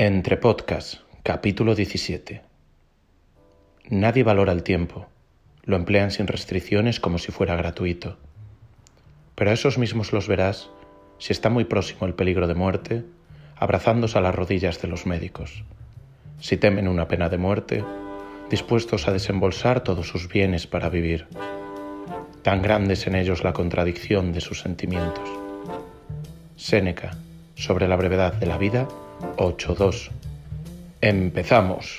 Entre Podcast, capítulo 17. Nadie valora el tiempo. Lo emplean sin restricciones como si fuera gratuito. Pero a esos mismos los verás, si está muy próximo el peligro de muerte, abrazándose a las rodillas de los médicos. Si temen una pena de muerte, dispuestos a desembolsar todos sus bienes para vivir. Tan grande es en ellos la contradicción de sus sentimientos. Séneca, sobre la brevedad de la vida, 8.2. Empezamos.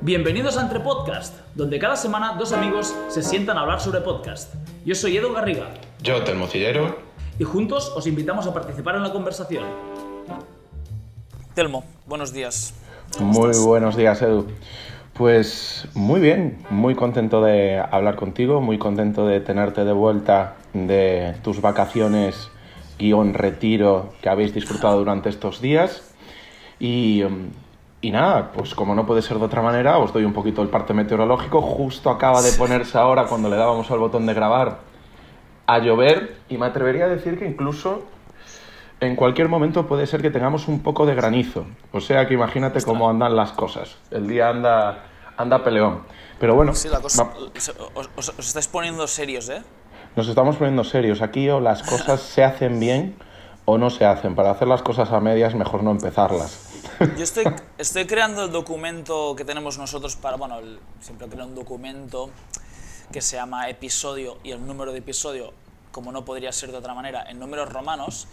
Bienvenidos a Entre Podcast, donde cada semana dos amigos se sientan a hablar sobre podcast. Yo soy Edu Garriga Yo, Telmocillero. y juntos os invitamos a participar en la conversación. Telmo, buenos días. Muy buenos días, Edu. Pues muy bien, muy contento de hablar contigo, muy contento de tenerte de vuelta de tus vacaciones guion retiro que habéis disfrutado durante estos días. Y, y nada, pues como no puede ser de otra manera, os doy un poquito el parte meteorológico. Justo acaba de ponerse ahora, cuando le dábamos al botón de grabar, a llover y me atrevería a decir que incluso en cualquier momento puede ser que tengamos un poco de granizo. O sea que imagínate cómo andan las cosas. El día anda, anda peleón. Pero bueno, Sí, la cosa... Os, os- os estáis poniendo serios, ¿eh? nos estamos poniendo serios. Aquí o las cosas se hacen bien o no se hacen. Para hacer las cosas a medias mejor no empezarlas. Yo estoy, estoy creando el documento que tenemos nosotros para... Bueno, el- siempre creo un documento que se llama episodio y el número de episodio, como no podría ser de otra manera, en números romanos.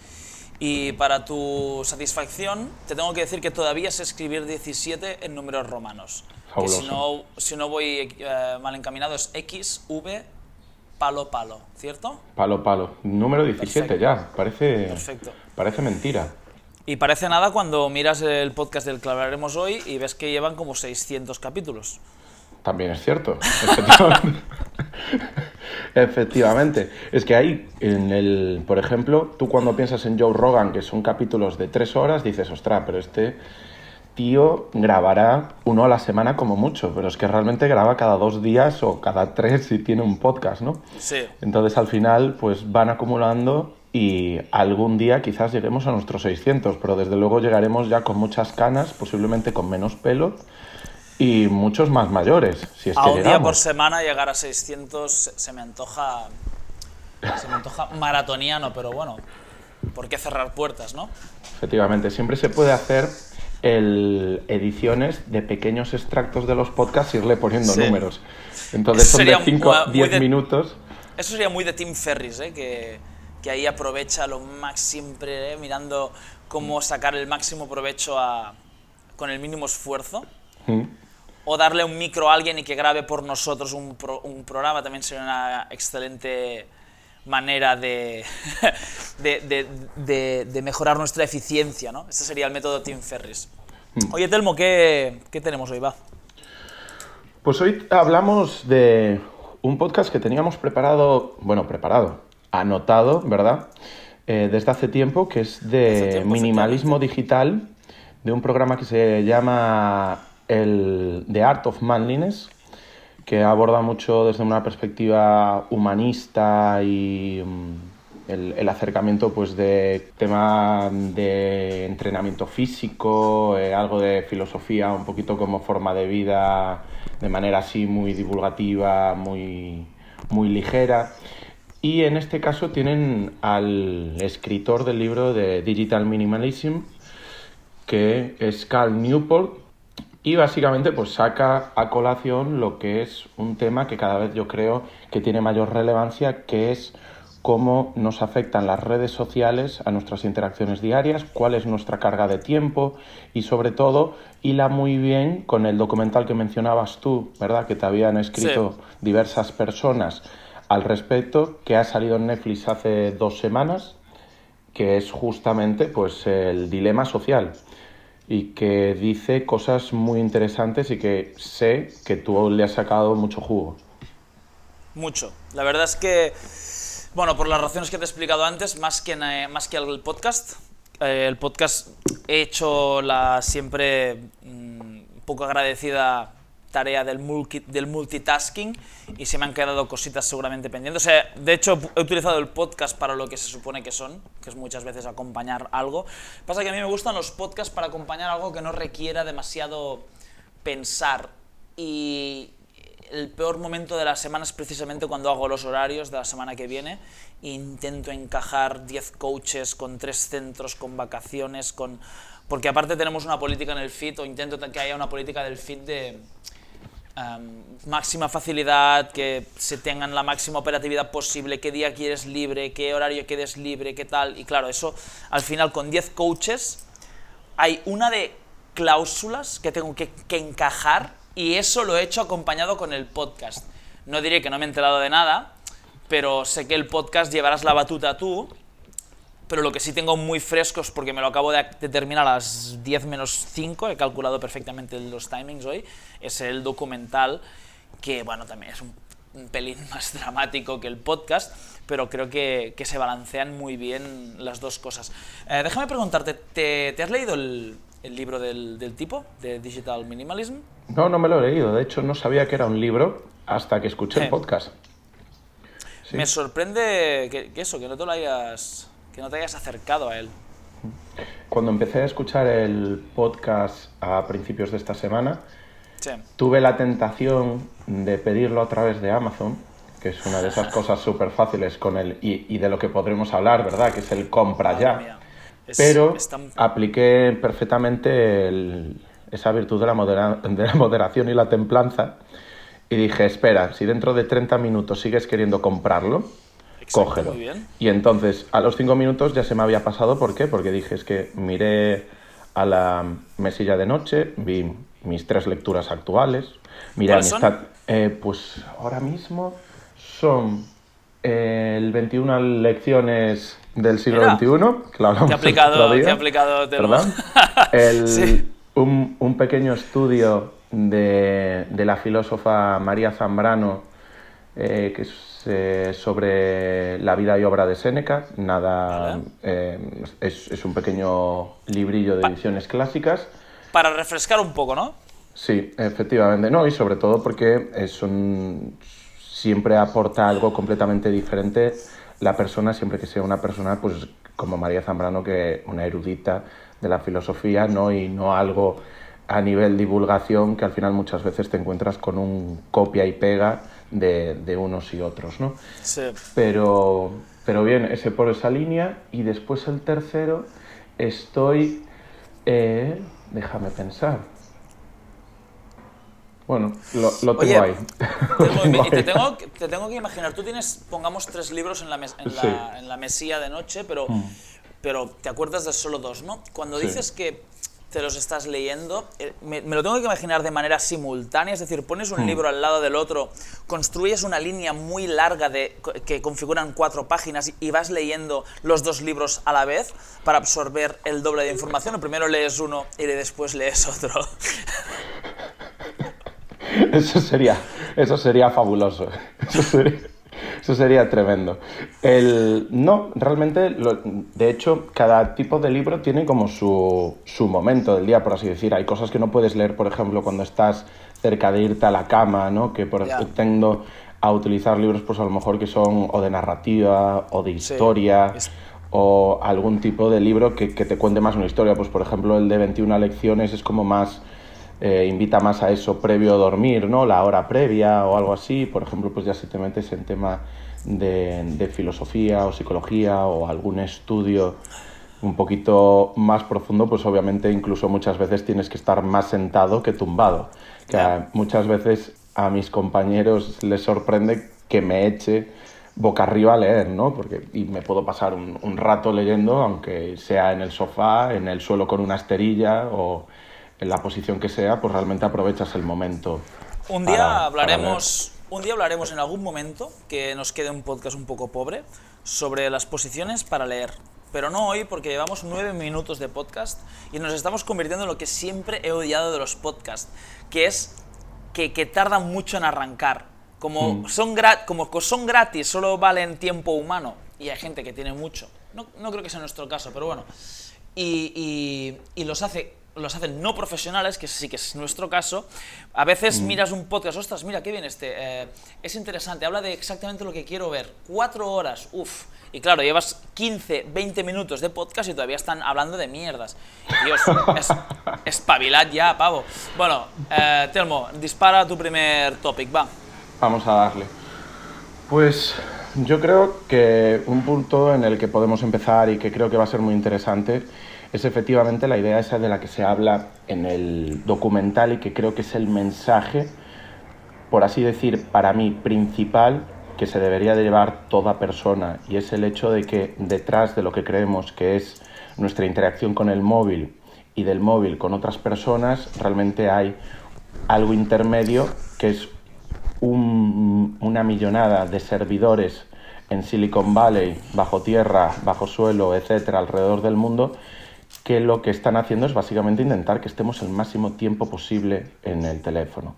Y para tu satisfacción, te tengo que decir que todavía sé escribir 17 en números romanos. Que si no, si no voy eh, mal encaminado es X, V, palo, palo, ¿cierto? Palo, palo. Número 17 Perfecto. ya. Parece, Perfecto. parece mentira. Y parece nada cuando miras el podcast del que hablaremos hoy y ves que llevan como 600 capítulos. También es cierto. Efectivamente. Es que ahí, en el, por ejemplo, tú cuando piensas en Joe Rogan, que son capítulos de tres horas, dices, ostras, pero este tío grabará uno a la semana como mucho, pero es que realmente graba cada dos días o cada tres si tiene un podcast, ¿no? Sí. Entonces al final pues van acumulando y algún día quizás lleguemos a nuestros 600, pero desde luego llegaremos ya con muchas canas, posiblemente con menos pelo y muchos más mayores, si es A que un día por llegamos. semana llegar a 600 se me antoja. Se me antoja maratoniano, pero bueno. ¿Por qué cerrar puertas, no? Efectivamente, siempre se puede hacer el, ediciones de pequeños extractos de los podcasts e irle poniendo Sí. números. Entonces Eso son de sería 5 muy- a muy 10 de- minutos. Eso sería muy de Tim Ferris, ¿eh? que, que ahí aprovecha lo más siempre, ¿eh? mirando cómo sacar el máximo provecho a, con el mínimo esfuerzo. Mm. O darle un micro a alguien y que grabe por nosotros un, pro- un programa también sería una excelente manera de, de, de- mejorar nuestra eficiencia, ¿no? Este sería el método Tim Ferris. Oye, Telmo, ¿qué, qué tenemos hoy, va? Pues hoy hablamos de un podcast que teníamos preparado, bueno, preparado, anotado, ¿verdad? Eh, desde hace tiempo, que es de tiempo, minimalismo digital, de un programa que se llama el The Art of Manliness, que aborda mucho desde una perspectiva humanista y mm, el, acercamiento pues de tema de entrenamiento físico, eh, algo de filosofía, un poquito como forma de vida, de manera así muy divulgativa, muy, muy ligera. Y en este caso tienen al escritor del libro de Digital Minimalism, que es Cal Newport, y básicamente pues saca a colación lo que es un tema que cada vez yo creo que tiene mayor relevancia, que es cómo nos afectan las redes sociales a nuestras interacciones diarias, cuál es nuestra carga de tiempo y sobre todo hila muy bien con el documental que mencionabas tú, ¿verdad? Que te habían escrito diversas personas al respecto, que ha salido en Netflix hace dos semanas, que es justamente pues el dilema social y que dice cosas muy interesantes y que sé que tú le has sacado mucho jugo. Mucho. La verdad es que, bueno, por las razones que te he explicado antes, más que, en, eh, más que el podcast, eh, el podcast he hecho la siempre mm, poco agradecida tarea del, del multitasking y se me han quedado cositas seguramente pendientes. O sea, de hecho, he utilizado el podcast para lo que se supone que son, que es muchas veces acompañar algo. Pasa que a mí me gustan los podcasts para acompañar algo que no requiera demasiado pensar. Y el peor momento de la semana es precisamente cuando hago los horarios de la semana que viene e intento encajar 10 coaches con 3 centros, con vacaciones, con... Porque aparte tenemos una política en el FIT, o intento que haya una política del FIT de máxima facilidad, que se tengan la máxima operatividad posible, qué día quieres libre, qué horario quieres libre, qué tal. Y claro, eso al final con 10 coaches hay una de cláusulas que tengo que, que encajar y eso lo he hecho acompañado con el podcast. No diré que no me he enterado de nada, pero sé que el podcast llevarás la batuta tú, pero lo que sí tengo muy frescos, porque me lo acabo de, terminar a las 10 menos 5, he calculado perfectamente los timings hoy, es el documental, que bueno, también es un, pelín más dramático que el podcast, pero creo que, que se balancean muy bien las dos cosas. Eh, déjame preguntarte, ¿te, ¿te has leído el, el libro del, del, tipo, de Digital Minimalism? No, no me lo he leído. De hecho, no sabía que era un libro hasta que escuché el podcast. Me sorprende que, eso, que no, te lo hayas, que no te hayas acercado a él. Cuando empecé a escuchar el podcast a principios de esta semana, tuve la tentación de pedirlo a través de Amazon, que es una de esas cosas súper fáciles con el, y, de lo que podremos hablar, ¿verdad? Que es el compra ya. Pero apliqué perfectamente esa virtud de la, de la moderación y la templanza y dije, espera, si dentro de 30 minutos sigues queriendo comprarlo, cógelo. Y entonces a los 5 minutos ya se me había pasado, ¿por qué? Porque dije, es que miré a la mesilla de noche, vi mis tres lecturas actuales, miré a eh, pues ahora mismo son eh, el 21 lecciones del siglo XXI, que ha aplicado, te ha aplicado ¿Perdón? El, un, un, pequeño estudio de, de, la filósofa María Zambrano, eh, que es eh, sobre la vida y obra de Séneca. Nada, eh, es, es, un pequeño librillo de ediciones clásicas. Para refrescar un poco, ¿no? Sí, efectivamente. No, y sobre todo porque es un, siempre aporta algo completamente diferente la persona, siempre que sea una persona, pues como María Zambrano, que una erudita de la filosofía, ¿no? Y no algo a nivel divulgación que al final muchas veces te encuentras con un copia y pega de, de unos y otros, ¿no? Sí. Pero, pero bien, ese por esa línea. Y después el tercero, estoy... Eh, déjame pensar. Bueno, lo, tengo ahí. te, tengo, te, tengo, que imaginar, tú tienes, pongamos tres libros en la, en la, mesilla de noche, pero, mm. pero te acuerdas de solo dos, ¿no? Cuando dices que te los estás leyendo, eh, me, lo tengo que imaginar de manera simultánea, es decir, pones un mm. libro al lado del otro, construyes una línea muy larga de, que configuran cuatro páginas y vas leyendo los dos libros a la vez para absorber el doble de información, o primero lees uno y después lees otro. Eso sería, eso sería fabuloso. Eso sería, tremendo. El, no, realmente, de hecho, cada tipo de libro tiene como su, su momento del día, por así decir. Hay cosas que no puedes leer, por ejemplo, cuando estás cerca de irte a la cama, ¿no? Que por ejemplo tendo a utilizar libros, pues a lo mejor que son o de narrativa o de historia. o algún tipo de libro que, que, te cuente más una historia. Pues por ejemplo el de 21 lecciones es como más eh, invita más a eso previo a dormir, ¿no? La hora previa o algo así. Por ejemplo, pues ya si te metes en tema de, filosofía o psicología o algún estudio un poquito más profundo, pues obviamente incluso muchas veces tienes que estar más sentado que tumbado. Que muchas veces a mis compañeros les sorprende que me eche boca arriba a leer, ¿no? Porque y me puedo pasar un, un rato leyendo, aunque sea en el sofá, en el suelo con una esterilla o en la posición que sea, pues realmente aprovechas el momento. Un día hablaremos, un día hablaremos en algún momento que nos quede un podcast un poco pobre sobre las posiciones para leer. Pero no hoy porque llevamos nueve minutos de podcast y nos estamos convirtiendo en lo que siempre he odiado de los podcasts, que es que, que tardan mucho en arrancar. Como, mm. son como son gratis, solo valen tiempo humano y hay gente que tiene mucho. No, no creo que sea nuestro caso, pero bueno. Y, y, y los hace los hacen no profesionales, que sí que es nuestro caso, a veces miras un podcast, ostras, mira, qué bien este, eh, es interesante, habla de exactamente lo que quiero ver, cuatro horas, uff, y claro, llevas 15, 20 minutos de podcast y todavía están hablando de mierdas. Dios, es, espabilad ya, pavo. Bueno, eh, Telmo, dispara tu primer topic, va. Vamos a darle. Pues yo creo que un punto en el que podemos empezar y que creo que va a ser muy interesante es efectivamente la idea esa de la que se habla en el documental y que creo que es el mensaje, por así decir, para mí principal que se debería de llevar toda persona. Y es el hecho de que detrás de lo que creemos que es nuestra interacción con el móvil y del móvil con otras personas, realmente hay algo intermedio que es una millonada de servidores en Silicon Valley, bajo tierra, bajo suelo, etcétera, alrededor del mundo, que lo que están haciendo es básicamente intentar que estemos el máximo tiempo posible en el teléfono.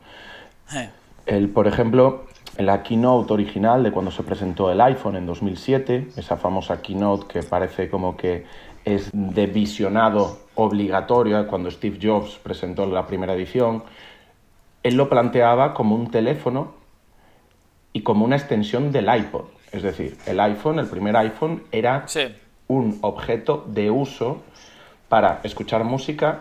Eh. El, por ejemplo, la keynote original de cuando se presentó el iPhone en 2007, esa famosa keynote que parece como que es de visionado obligatorio ¿eh? cuando Steve Jobs presentó la primera edición, él lo planteaba como un teléfono y como una extensión del iPod. Es decir, el iPhone, el primer iPhone, era un objeto de uso para escuchar música,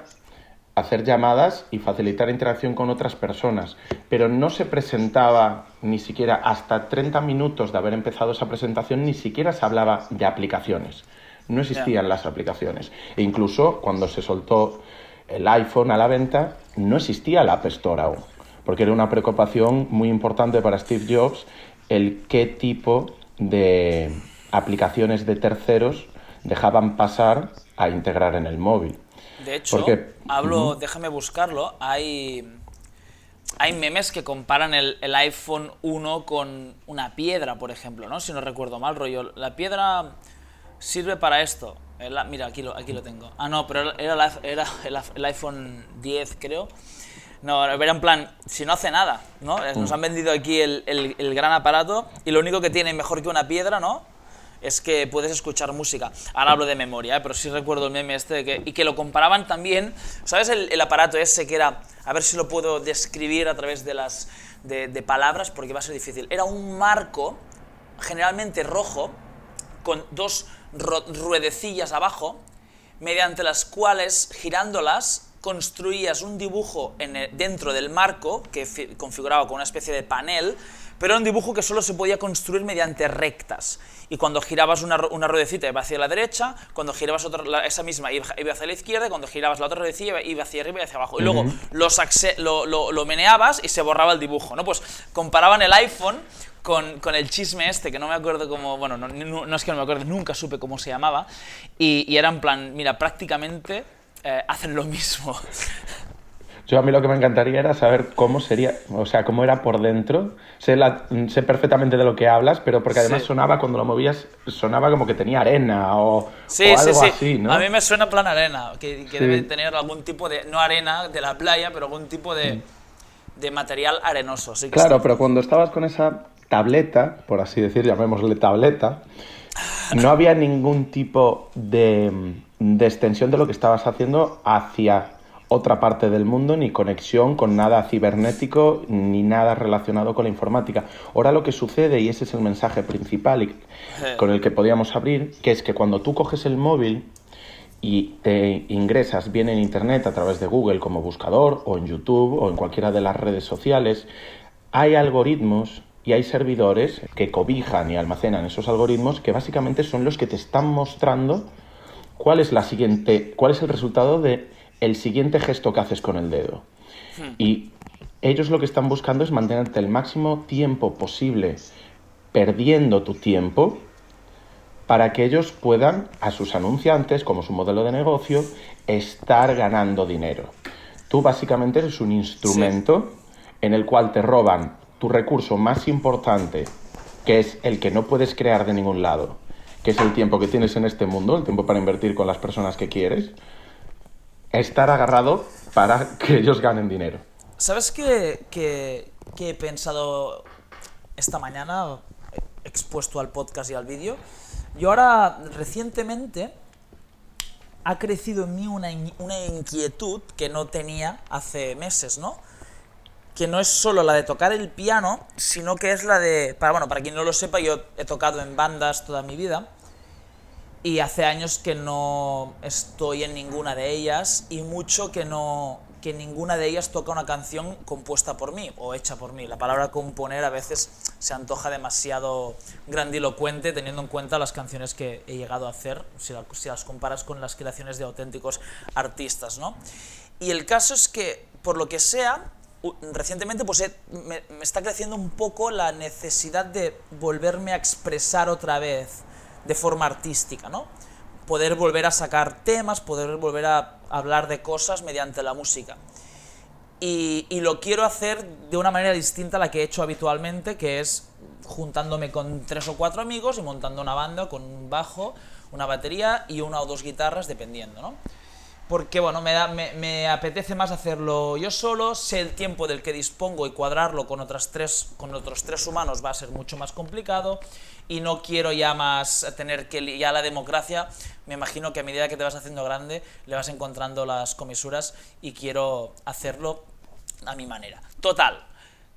hacer llamadas y facilitar interacción con otras personas. Pero no se presentaba ni siquiera hasta 30 minutos de haber empezado esa presentación, ni siquiera se hablaba de aplicaciones. No existían las aplicaciones. E incluso cuando se soltó el iPhone a la venta, no existía la App Store aún, porque era una preocupación muy importante para Steve Jobs el qué tipo de aplicaciones de terceros dejaban pasar a integrar en el móvil. De hecho, hablo, déjame buscarlo, hay, hay memes que comparan el, el, iPhone 1 con una piedra, por ejemplo, ¿no? Si no recuerdo mal, rollo. La piedra sirve para esto. mira, aquí lo, aquí lo tengo. Ah, no, pero era, era el, iPhone 10, creo. No, era en plan, si no hace nada, ¿no? Nos mm. han vendido aquí el, el, el, gran aparato y lo único que tiene mejor que una piedra, ¿no? Es que puedes escuchar música. Ahora hablo de memoria, ¿eh? pero sí recuerdo el meme este que, y que lo comparaban también, ¿sabes el, aparato ese que era, a ver si lo puedo describir a través de, las, de, palabras porque va a ser difícil, era un marco generalmente rojo con dos ruedecillas abajo, mediante las cuales, girándolas, construías un dibujo en dentro del marco que configuraba con una especie de panel pero era un dibujo que solo se podía construir mediante rectas. Y cuando girabas una, una ruedecita iba hacia la derecha, cuando girabas otra, esa misma iba, hacia la izquierda, y cuando girabas la otra ruedecilla iba hacia arriba y hacia abajo. Y luego lo, lo, lo, meneabas y se borraba el dibujo. ¿no? Pues comparaban el iPhone con, con, el chisme este, que no me acuerdo cómo, bueno, no, no, es que no me acuerdo, nunca supe cómo se llamaba, y, y era en plan, mira, prácticamente eh, hacen lo mismo. Yo a mí lo que me encantaría era saber cómo sería, o sea, cómo era por dentro. Sé, sé perfectamente de lo que hablas, pero porque además sonaba, cuando lo movías, sonaba como que tenía arena o, sí, algo sí, sí. así, ¿no? A mí me suena plan arena, que, debe tener algún tipo de, no arena de la playa, pero algún tipo de, mm. de material arenoso. Sí claro, pero cuando estabas con esa tableta, por así decir, llamémosle tableta, no había ningún tipo de, de extensión de lo que estabas haciendo hacia otra parte del mundo, ni conexión con nada cibernético, ni nada relacionado con la informática. Ahora lo que sucede, y ese es el mensaje principal y con el que podíamos abrir, que es que cuando tú coges el móvil y te ingresas bien en Internet a través de Google como buscador o en YouTube o en cualquiera de las redes sociales, hay algoritmos y hay servidores que cobijan y almacenan esos algoritmos que básicamente son los que te están mostrando cuál es la siguiente, cuál es el resultado de el siguiente gesto que haces con el dedo. Y ellos lo que están buscando es mantenerte el máximo tiempo posible perdiendo tu tiempo para que ellos puedan, a sus anunciantes, como su modelo de negocio, estar ganando dinero. Tú básicamente eres un instrumento en el cual te roban tu recurso más importante, que es el que no puedes crear de ningún lado, que es el tiempo que tienes en este mundo, el tiempo para invertir con las personas que quieres, estar agarrado para que ellos ganen dinero. ¿Sabes qué, he pensado esta mañana, expuesto al podcast y al vídeo? Yo ahora, recientemente, ha crecido en mí una, una inquietud que no tenía hace meses, ¿no? que no es solo la de tocar el piano, sino que es la de, para, bueno, para quien no lo sepa, yo he tocado en bandas toda mi vida y hace años que no estoy en ninguna de ellas y mucho que no que ninguna de ellas toca una canción compuesta por mí o hecha por mí. La palabra componer a veces se antoja demasiado grandilocuente teniendo en cuenta las canciones que he llegado a hacer, si, las comparas con las creaciones de auténticos artistas, ¿no? Y el caso es que, por lo que sea, recientemente pues me, está creciendo un poco la necesidad de volverme a expresar otra vez de forma artística, ¿no? Poder volver a sacar temas, poder volver a hablar de cosas mediante la música. Y, lo quiero hacer de una manera distinta a la que he hecho habitualmente, que es juntándome con tres o cuatro amigos y montando una banda con un bajo, una batería y una o dos guitarras, dependiendo, ¿no? porque bueno, me, apetece más hacerlo yo solo, sé el tiempo del que dispongo y cuadrarlo con, otras tres, con otros tres humanos va a ser mucho más complicado y no quiero ya más tener que ya la democracia, me imagino que a medida que te vas haciendo grande le vas encontrando las comisuras y quiero hacerlo a mi manera. Total,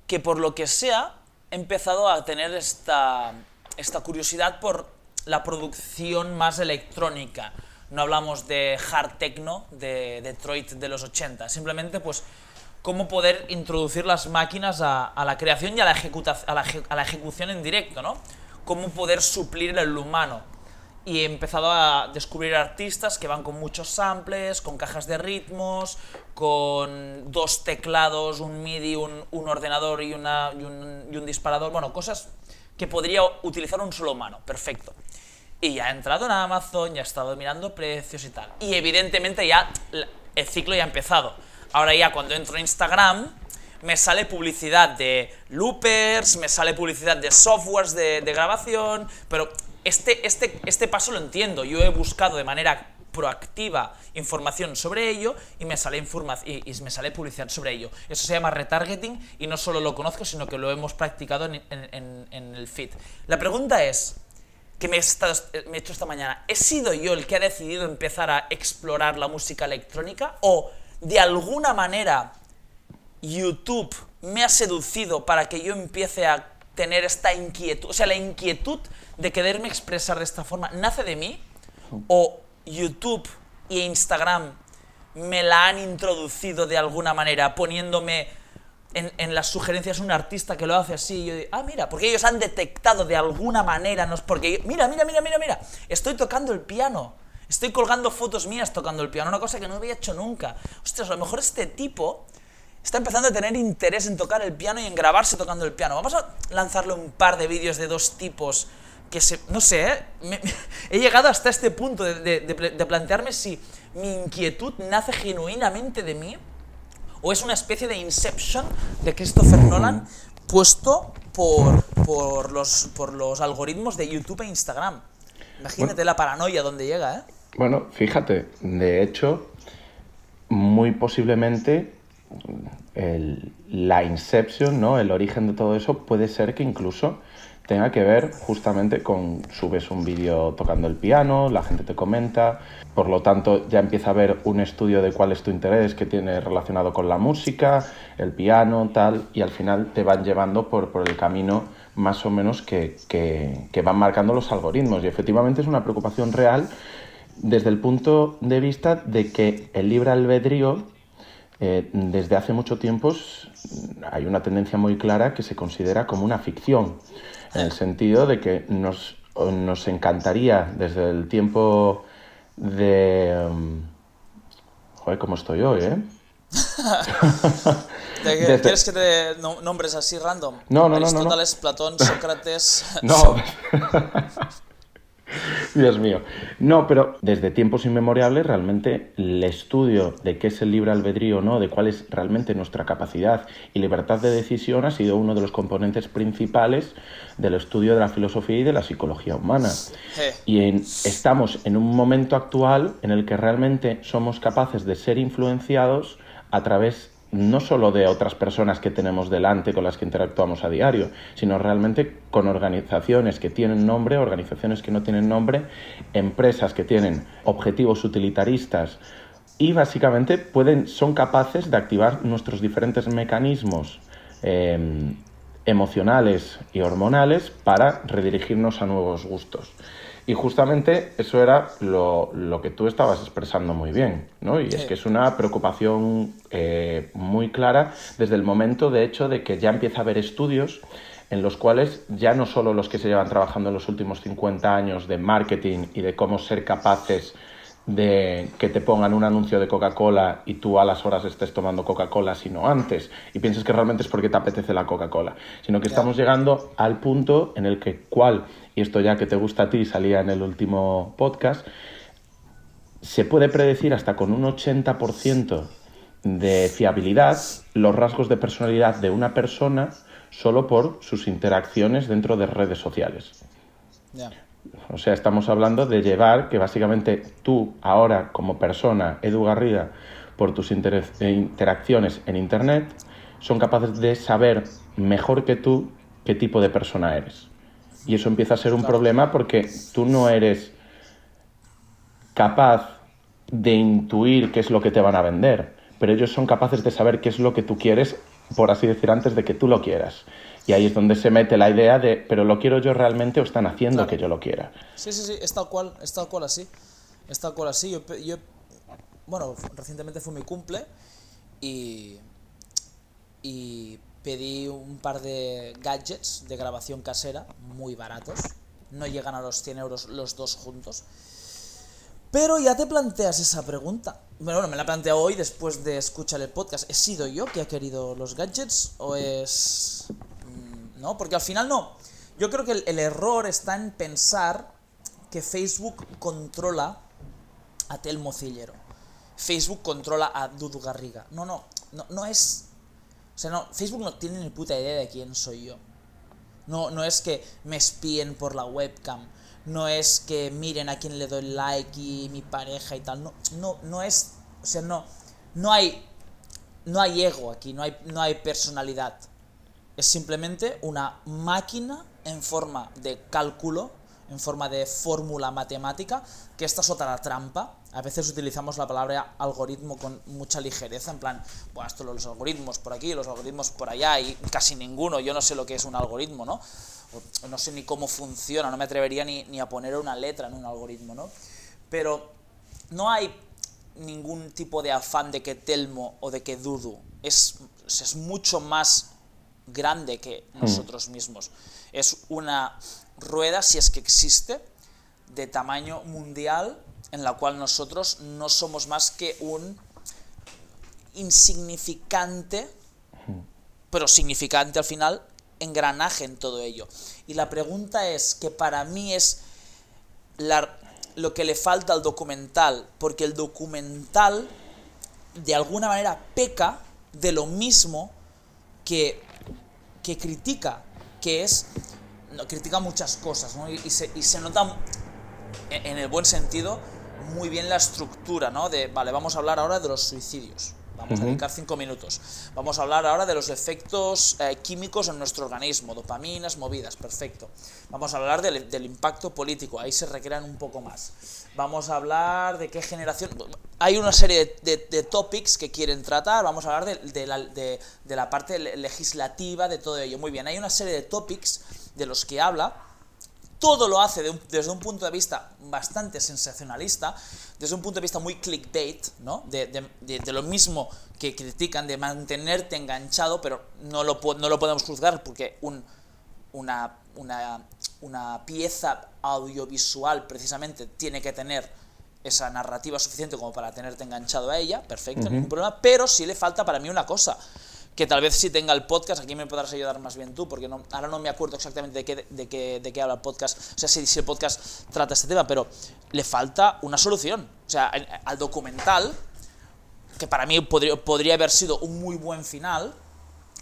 que por lo que sea he empezado a tener esta, esta curiosidad por la producción más electrónica no hablamos de hard techno de Detroit de los 80, simplemente pues cómo poder introducir las máquinas a, la creación y a la, a, la, a la, ejecución en directo, ¿no? Cómo poder suplir el humano. Y he empezado a descubrir artistas que van con muchos samples, con cajas de ritmos, con dos teclados, un MIDI, un, ordenador y, un, disparador, bueno, cosas que podría utilizar un solo humano, perfecto. Y ya he entrado en Amazon, ya he estado mirando precios y tal. Y evidentemente ya el ciclo ya ha empezado. Ahora ya cuando entro en Instagram me sale publicidad de loopers, me sale publicidad de softwares de, grabación, pero este, este, este paso lo entiendo. Yo he buscado de manera proactiva información sobre ello y me sale, y, y, me sale publicidad sobre ello. Eso se llama retargeting y no solo lo conozco, sino que lo hemos practicado en, el feed. La pregunta es, que me he, hecho esta mañana, ¿he sido yo el que ha decidido empezar a explorar la música electrónica? ¿O de alguna manera YouTube me ha seducido para que yo empiece a tener esta inquietud? O sea, la inquietud de quererme expresar de esta forma, ¿nace de mí? ¿O YouTube e Instagram me la han introducido de alguna manera poniéndome en, las sugerencias un artista que lo hace así, y yo digo, ah, mira, porque ellos han detectado de alguna manera, no es porque, mira, mira, mira, mira, mira, estoy tocando el piano, estoy colgando fotos mías tocando el piano, una cosa que no había hecho nunca. Ostras, a lo mejor este tipo está empezando a tener interés en tocar el piano y en grabarse tocando el piano. Vamos a lanzarle un par de vídeos de dos tipos que se, no sé, ¿eh? he llegado hasta este punto de, de plantearme si mi inquietud nace genuinamente de mí o es una especie de Inception de Christopher Nolan puesto por, por, los, por los algoritmos de YouTube e Instagram. Imagínate la paranoia donde llega, ¿eh? Bueno, fíjate, de hecho, muy posiblemente la Inception, ¿no? el origen de todo eso, puede ser que incluso tenga que ver justamente con subes un vídeo tocando el piano, la gente te comenta, por lo tanto ya empieza a haber un estudio de cuál es tu interés que tiene relacionado con la música, el piano, tal, y al final te van llevando por, por el camino más o menos que, que, que van marcando los algoritmos. Y efectivamente es una preocupación real desde el punto de vista de que el libre albedrío eh, desde hace mucho tiempo hay una tendencia muy clara que se considera como una ficción en el sentido de que nos, nos encantaría desde el tiempo de... Um, joder, ¿cómo estoy hoy, eh? ¿Quieres que te nombres así random? No, no, no. Aristóteles, Platón, Sócrates. no. Dios mío. No, pero desde tiempos inmemoriales realmente el estudio de qué es el libre albedrío, ¿no? de cuál es realmente nuestra capacidad y libertad de decisión ha sido uno de los componentes principales del estudio de la filosofía y de la psicología humana. Y estamos en un momento actual en el que realmente somos capaces de ser influenciados a través no solo de otras personas que tenemos delante con las que interactuamos a diario, sino realmente con organizaciones que tienen nombre, organizaciones que no tienen nombre, empresas que tienen objetivos utilitaristas y básicamente pueden, son capaces de activar nuestros diferentes mecanismos em, emocionales y hormonales para redirigirnos a nuevos gustos. Y justamente eso era lo, que tú estabas expresando muy bien, ¿no? Y es que es una preocupación eh, muy clara desde el momento, de hecho, de que ya empieza a haber estudios en los cuales ya no solo los que se llevan trabajando en los últimos 50 años de marketing y de cómo ser capaces de que te pongan un anuncio de Coca-Cola y tú a las horas estés tomando Coca-Cola, sino antes, y pienses que realmente es porque te apetece la Coca-Cola, sino que estamos llegando al punto en el que cuál, y esto ya que te gusta a ti salía en el último podcast, se puede predecir hasta con un 80% de fiabilidad los rasgos de personalidad de una persona solo por sus interacciones dentro de redes sociales. O sea, estamos hablando de llevar que básicamente tú ahora como persona, Edu Garriga, por tus eh, interacciones en Internet, son capaces de saber mejor que tú qué tipo de persona eres. Y eso empieza a ser un problema porque tú no eres capaz de intuir qué es lo que te van a vender, pero ellos son capaces de saber qué es lo que tú quieres, por así decir, antes de que tú lo quieras. Y ahí es donde se mete la idea de, pero lo quiero yo realmente o están haciendo que yo lo quiera. Sí, sí, sí, es tal cual, es tal cual así. Es tal cual así. Yo, yo bueno, recientemente fue mi cumple y, y pedí un par de gadgets de grabación casera muy baratos. No llegan a los 100 euros los dos juntos. Pero ya te planteas esa pregunta. Bueno, me la planteo hoy después de escuchar el podcast. ¿He sido yo que ha querido los gadgets o es ¿no? Porque al final no. Yo creo que el, error está en pensar que Facebook controla a Telmo Cillero. Facebook controla a Dudu Garriga. No, no, no, no es... O sea, no, Facebook no tiene ni puta idea de quién soy yo. No, no es que me espíen por la webcam. No es que miren a quién le doy like y mi pareja y tal. No, no, no es... O sea, no... No hay... No hay ego aquí, no hay, no hay personalidad es simplemente una máquina en forma de cálculo, en forma de fórmula matemática, que esta es otra trampa. A veces utilizamos la palabra algoritmo con mucha ligereza, en plan, bueno, esto los algoritmos por aquí, los algoritmos por allá, y casi ninguno, yo no sé lo que es un algoritmo, ¿no? no sé ni cómo funciona, no me atrevería ni, ni a poner una letra en un algoritmo, ¿no? Pero no hay ningún tipo de afán de que Telmo o de que Dudu es, es mucho más grande que hmm. nosotros mismos. Es una rueda, si es que existe, de tamaño mundial en la cual nosotros no somos más que un insignificante, hmm. pero significante al final, engranaje en todo ello. Y la pregunta es que para mí es lo que le falta al documental, porque el documental de alguna manera peca de lo mismo que que critica, que es, no, critica muchas cosas, ¿no? y, se, y, se, nota en, el buen sentido muy bien la estructura, ¿no? De, vale, vamos a hablar ahora de los suicidios. Vamos a dedicar cinco minutos. Vamos a hablar ahora de los efectos eh, químicos en nuestro organismo, dopaminas, movidas, perfecto. Vamos a hablar del, del, impacto político, ahí se recrean un poco más. Vamos a hablar de qué generación... Hay una serie de, de, topics que quieren tratar, vamos a hablar de, la, de, la parte legislativa de todo ello. Muy bien, hay una serie de topics de los que habla todo lo hace desde un punto de vista bastante sensacionalista, desde un punto de vista muy clickbait, ¿no? De, de, de, lo mismo que critican, de mantenerte enganchado, pero no lo, no lo podemos juzgar porque un, una, una, una, pieza audiovisual precisamente tiene que tener esa narrativa suficiente como para tenerte enganchado a ella, perfecto, ningún problema, pero sí le falta para mí una cosa, que tal vez si tenga el podcast, aquí me podrás ayudar más bien tú, porque no, ahora no me acuerdo exactamente de qué, de, qué, de qué habla el podcast, o sea, si, el podcast trata este tema, pero le falta una solución. O sea, al documental, que para mí podría, podría haber sido un muy buen final,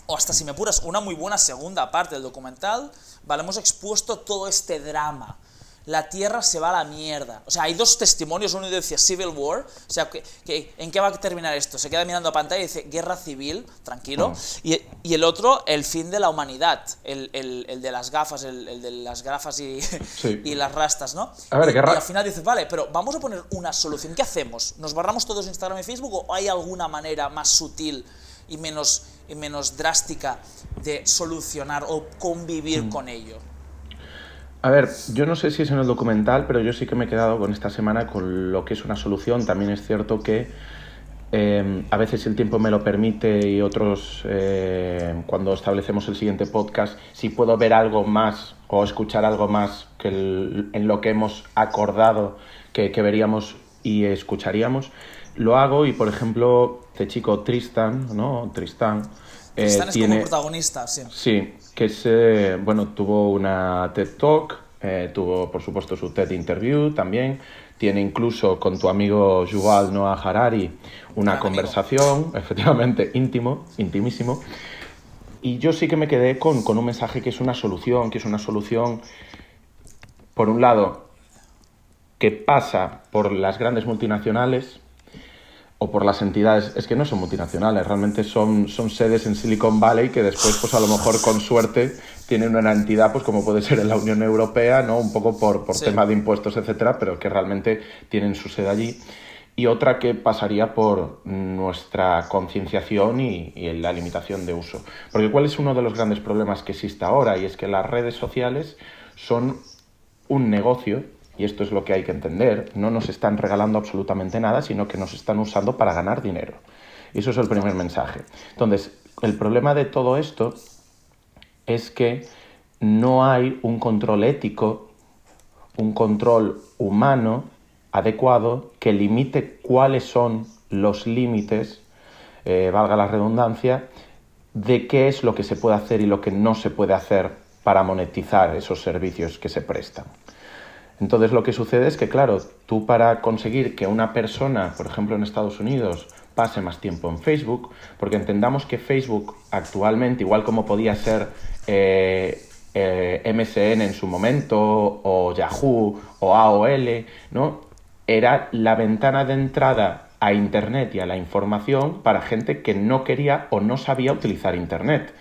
o hasta si me apuras, una muy buena segunda parte del documental, vale, hemos expuesto todo este drama la Tierra se va a la mierda. O sea, hay dos testimonios, uno decía Civil War, o sea, que, ¿en qué va a terminar esto? Se queda mirando a pantalla y dice guerra civil, tranquilo, y, y, el otro, el fin de la humanidad, el, el, el de las gafas, el, de las gafas y, y las rastas, ¿no? A ver, y, guerra... y al final dices, vale, pero vamos a poner una solución, ¿qué hacemos? ¿Nos barramos todos Instagram y Facebook o hay alguna manera más sutil y menos, y menos drástica de solucionar o convivir mm. con ello? A ver, yo no sé si es en el documental, pero yo sí que me he quedado con esta semana con lo que es una solución. También es cierto que em, a veces el tiempo me lo permite y otros, eh, cuando establecemos el siguiente podcast, si puedo ver algo más o escuchar algo más que en lo que hemos acordado que, veríamos y escucharíamos, lo hago y, por ejemplo, este chico Tristan, ¿no? Tristan. Eh, Tristan es como protagonista, sí. Sí, que se, bueno, tuvo una TED Talk, eh, tuvo por supuesto su TED Interview también, tiene incluso con tu amigo Yuval Noah Harari una conversación, efectivamente, íntimo, intimísimo. Y yo sí que me quedé con, con un mensaje que es una solución, que es una solución, por un lado, que pasa por las grandes multinacionales, o por las entidades, es que no son multinacionales, realmente son, son sedes en Silicon Valley que después, pues a lo mejor con suerte, tienen una entidad, pues como puede ser en la Unión Europea, ¿no? Un poco por, por tema de impuestos, etcétera, pero que realmente tienen su sede allí. Y otra que pasaría por nuestra concienciación y, y la limitación de uso. Porque ¿cuál es uno de los grandes problemas que existe ahora? Y es que las redes sociales son un negocio y esto es lo que hay que entender, no nos están regalando absolutamente nada, sino que nos están usando para ganar dinero. Y eso es el primer mensaje. Entonces, el problema de todo esto es que no hay un control ético, un control humano adecuado que limite cuáles son los límites, eh, valga la redundancia, de qué es lo que se puede hacer y lo que no se puede hacer para monetizar esos servicios que se prestan. Entonces lo que sucede es que, claro, tú para conseguir que una persona, por ejemplo en Estados Unidos, pase más tiempo en Facebook, porque entendamos que Facebook actualmente, igual como podía ser eh, eh, MSN en su momento, o Yahoo, o AOL, ¿no? era la ventana de entrada a Internet y a la información para gente que no quería o no sabía utilizar Internet.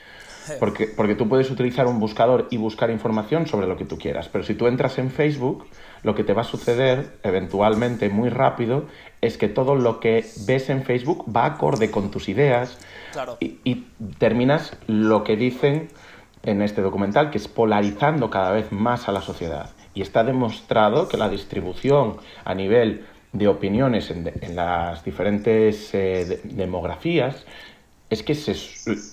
Porque, porque tú puedes utilizar un buscador y buscar información sobre lo que tú quieras, pero si tú entras en Facebook, lo que te va a suceder eventualmente muy rápido es que todo lo que ves en Facebook va acorde con tus ideas y, y terminas lo que dicen en este documental, que es polarizando cada vez más a la sociedad. Y está demostrado que la distribución a nivel de opiniones en, en las diferentes eh, demografías es que se,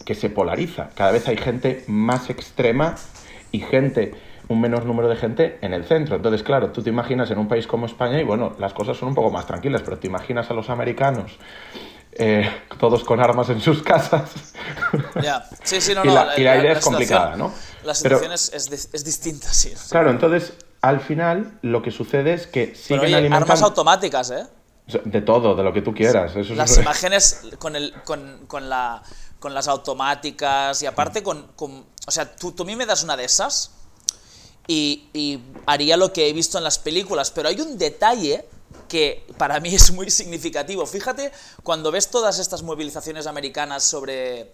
que se polariza. Cada vez hay gente más extrema y gente, un menor número de gente en el centro. Entonces, claro, tú te imaginas en un país como España y bueno, las cosas son un poco más tranquilas, pero te imaginas a los americanos. Eh, todos con armas en sus casas. Ya, sí, sí, no, y, no, la, idea es complicada, ¿no? La situación es, es, distinta, sí. Claro, entonces, al final, lo que sucede es que siguen Pero, oye, armas automáticas, ¿eh? De todo, de lo que tú quieras. Eso las imágenes con, el, con, con, la, con las automáticas y aparte con... con o sea, tú, tú a mí me das una de esas y, y haría lo que he visto en las películas, pero hay un detalle que para mí es muy significativo. Fíjate cuando ves todas estas movilizaciones americanas sobre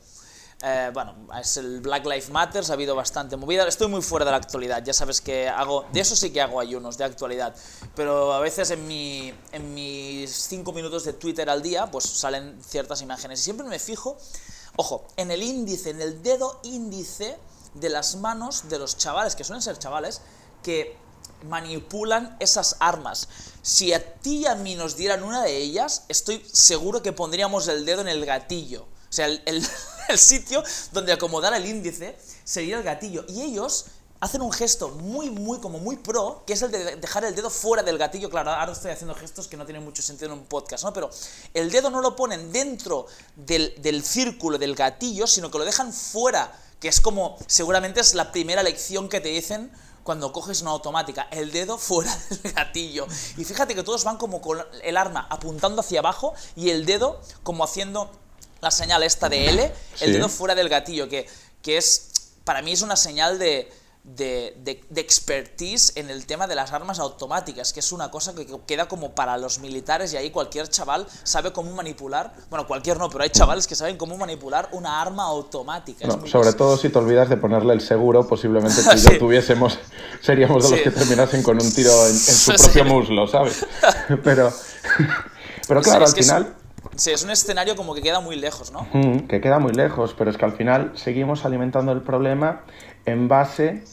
eh, bueno, es el Black Lives Matter, ha habido bastante movida. Estoy muy fuera de la actualidad, ya sabes que hago, de eso sí que hago ayunos, de actualidad. Pero a veces en, mi, en mis cinco minutos de Twitter al día, pues salen ciertas imágenes. Y siempre me fijo, ojo, en el índice, en el dedo índice de las manos de los chavales, que suelen ser chavales, que manipulan esas armas. Si a ti y a mí nos dieran una de ellas, estoy seguro que pondríamos el dedo en el gatillo. O sea, el sitio donde acomodar el índice sería el gatillo. Y ellos hacen un gesto muy, muy, como muy pro, que es el de dejar el dedo fuera del gatillo. Claro, ahora estoy haciendo gestos que no tienen mucho sentido en un podcast, ¿no? Pero el dedo no lo ponen dentro del, del círculo del gatillo, sino que lo dejan fuera, que es como, seguramente es la primera lección que te dicen cuando coges una automática, el dedo fuera del gatillo. Y fíjate que todos van como con el arma apuntando hacia abajo y el dedo como haciendo la señal esta de L, el dedo fuera del gatillo, que, que es, para mí es una señal de, de, de, expertise en el tema de las armas automáticas, que es una cosa que queda como para los militares y ahí cualquier chaval sabe cómo manipular, bueno, cualquier no, pero hay chavales que saben cómo manipular una arma automática. sobre todo si te olvidas de ponerle el seguro, posiblemente si lo tuviésemos, seríamos de los que terminasen con un tiro en, su propio muslo, ¿sabes? Pero, pero claro, al final... Sí, es un escenario como que queda muy lejos, ¿no? que queda muy lejos, pero es que al final seguimos alimentando el problema en base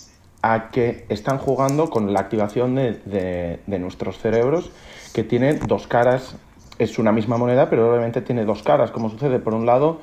a que están jugando con la activación de, nuestros cerebros, que tienen dos caras, es una misma moneda, pero obviamente tiene dos caras, como sucede por un lado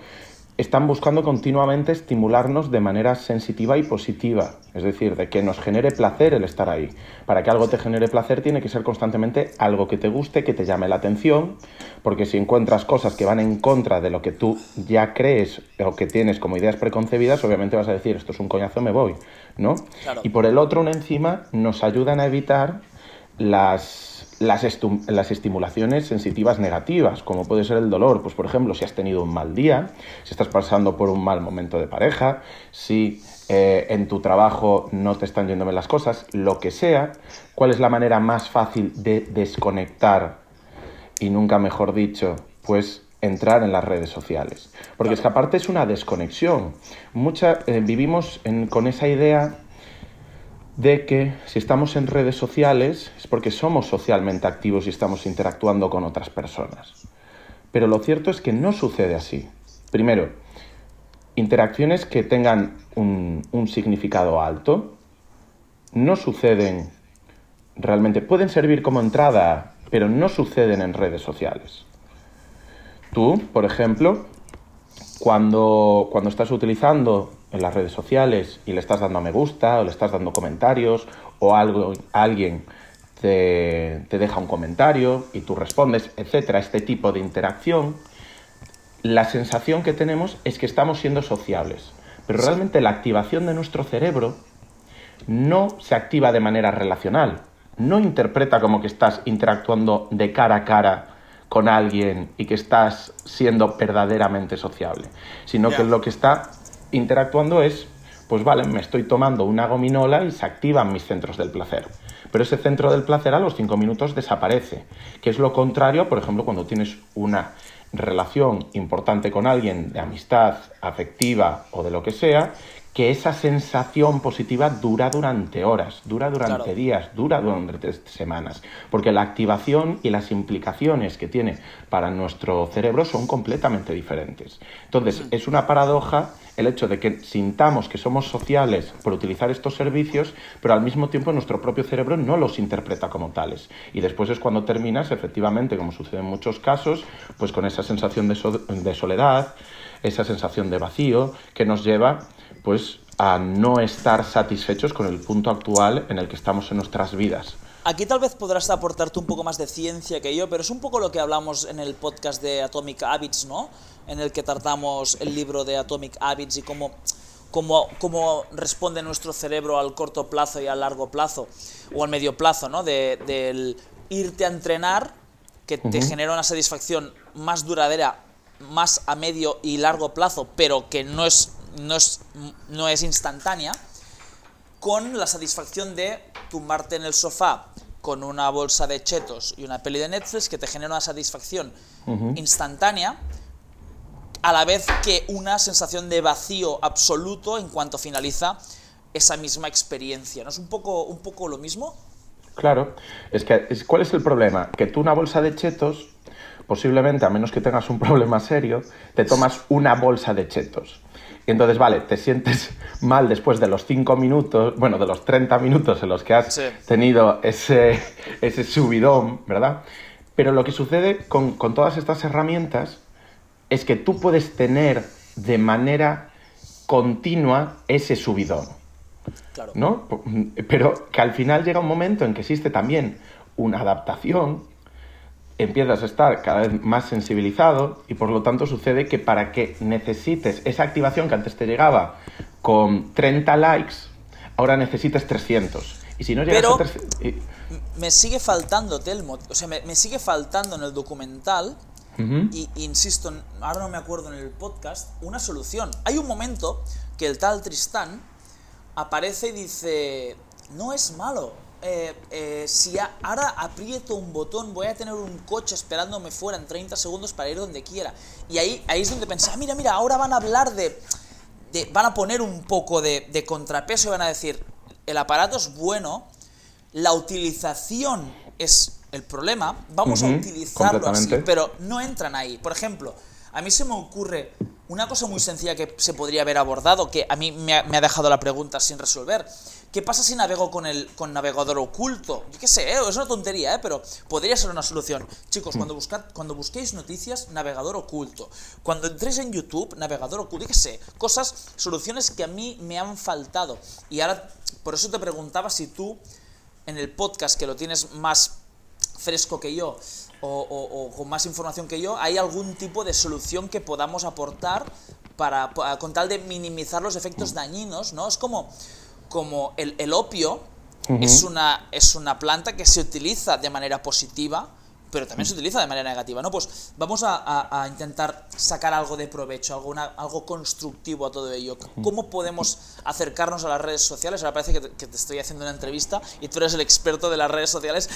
están buscando continuamente estimularnos de manera sensitiva y positiva, es decir, de que nos genere placer el estar ahí. Para que algo te genere placer tiene que ser constantemente algo que te guste, que te llame la atención, porque si encuentras cosas que van en contra de lo que tú ya crees o que tienes como ideas preconcebidas, obviamente vas a decir, esto es un coñazo, me voy, ¿no? Y por el otro, una encima, nos ayudan a evitar las las, las, estimulaciones sensitivas negativas, como puede ser el dolor. Pues, por ejemplo, si has tenido un mal día, si estás pasando por un mal momento de pareja, si eh, en tu trabajo no te están yendo bien las cosas, lo que sea, ¿cuál es la manera más fácil de desconectar? Y nunca mejor dicho, pues entrar en las redes sociales. Porque es que aparte es una desconexión. Mucha, eh, vivimos con esa idea de que si estamos en redes sociales es porque somos socialmente activos y estamos interactuando con otras personas. Pero lo cierto es que no sucede así. Primero, interacciones que tengan un, significado alto no suceden realmente, pueden servir como entrada, pero no suceden en redes sociales. Tú, por ejemplo, cuando, cuando estás utilizando en las redes sociales y le estás dando a me gusta o le estás dando comentarios o algo, alguien te, te deja un comentario y tú respondes, etcétera, este tipo de interacción, la sensación que tenemos es que estamos siendo sociables. Pero realmente la activación de nuestro cerebro no se activa de manera relacional. No interpreta como que estás interactuando de cara a cara con alguien y que estás siendo verdaderamente sociable, sino que lo que está interactuando es, pues vale, me estoy tomando una gominola y se activan mis centros del placer. Pero ese centro del placer a los cinco minutos desaparece, que es lo contrario, por ejemplo, cuando tienes una relación importante con alguien de amistad, afectiva o de lo que sea, que esa sensación positiva dura durante horas, dura durante días, dura durante semanas, porque la activación y las implicaciones que tiene para nuestro cerebro son completamente diferentes. Entonces, es una paradoja el hecho de que sintamos que somos sociales por utilizar estos servicios, pero al mismo tiempo nuestro propio cerebro no los interpreta como tales. Y después es cuando terminas, efectivamente, como sucede en muchos casos, pues con esa sensación de, de soledad, esa sensación de vacío que nos lleva pues a no estar satisfechos con el punto actual en el que estamos en nuestras vidas. Aquí tal vez podrás aportarte un poco más de ciencia que yo, pero es un poco lo que hablamos en el podcast de Atomic Habits, ¿no? En el que tratamos el libro de Atomic Habits y cómo, cómo, cómo responde nuestro cerebro al corto plazo y al largo plazo, o al medio plazo, ¿no? De, del irte a entrenar, que te genera una satisfacción más duradera, más a medio y largo plazo, pero que no es no es, no es instantánea, con la satisfacción de tumbarte en el sofá con una bolsa de chetos y una peli de Netflix que te genera una satisfacción instantánea, a la vez que una sensación de vacío absoluto en cuanto finaliza esa misma experiencia. ¿No es un poco, un poco lo mismo? Claro, es que ¿cuál es el problema? Que tú una bolsa de chetos, posiblemente, a menos que tengas un problema serio, te tomas una bolsa de chetos. Y entonces, vale, te sientes mal después de los 5 minutos, bueno, de los 30 minutos en los que has tenido ese, ese subidón, ¿verdad? Pero lo que sucede con, todas estas herramientas es que tú puedes tener de manera continua ese subidón. ¿No? Pero que al final llega un momento en que existe también una adaptación empiezas a estar cada vez más sensibilizado y por lo tanto sucede que para que necesites esa activación que antes te llegaba con 30 likes, ahora necesitas 300. Y si no llegas a 300... Me sigue faltando, Telmo, o sea, me, sigue faltando en el documental, y insisto, ahora no me acuerdo en el podcast, una solución. Hay un momento que el tal Tristán aparece y dice, no es malo. Eh, eh, si ahora aprieto un botón, voy a tener un coche esperándome fuera en 30 segundos para ir donde quiera. Y ahí, ahí es donde pensé, ah, mira, mira, ahora van a hablar de, van a poner un poco de, de contrapeso y van a decir, el aparato es bueno, la utilización es el problema, vamos a utilizarlo así, pero no entran ahí. Por ejemplo, a mí se me ocurre una cosa muy sencilla que se podría haber abordado, que a mí me ha, dejado la pregunta sin resolver. ¿Qué pasa si navego con el con navegador oculto? Yo qué sé, ¿eh? es una tontería, ¿eh? pero podría ser una solución. Chicos, cuando, buscad, cuando busquéis noticias, navegador oculto. Cuando entréis en YouTube, navegador oculto. Yo qué sé, cosas, soluciones que a mí me han faltado. Y ahora, por eso te preguntaba si tú, en el podcast, que lo tienes más fresco que yo o, con más información que yo, ¿hay algún tipo de solución que podamos aportar para, con tal de minimizar los efectos dañinos? ¿no? Es como, como el, opio es, una, es una planta que se utiliza de manera positiva pero también se utiliza de manera negativa, ¿no? Pues vamos a, intentar sacar algo de provecho, algo, algo constructivo a todo ello. ¿Cómo podemos acercarnos a las redes sociales? Ahora parece que te, estoy haciendo una entrevista y tú eres el experto de las redes sociales,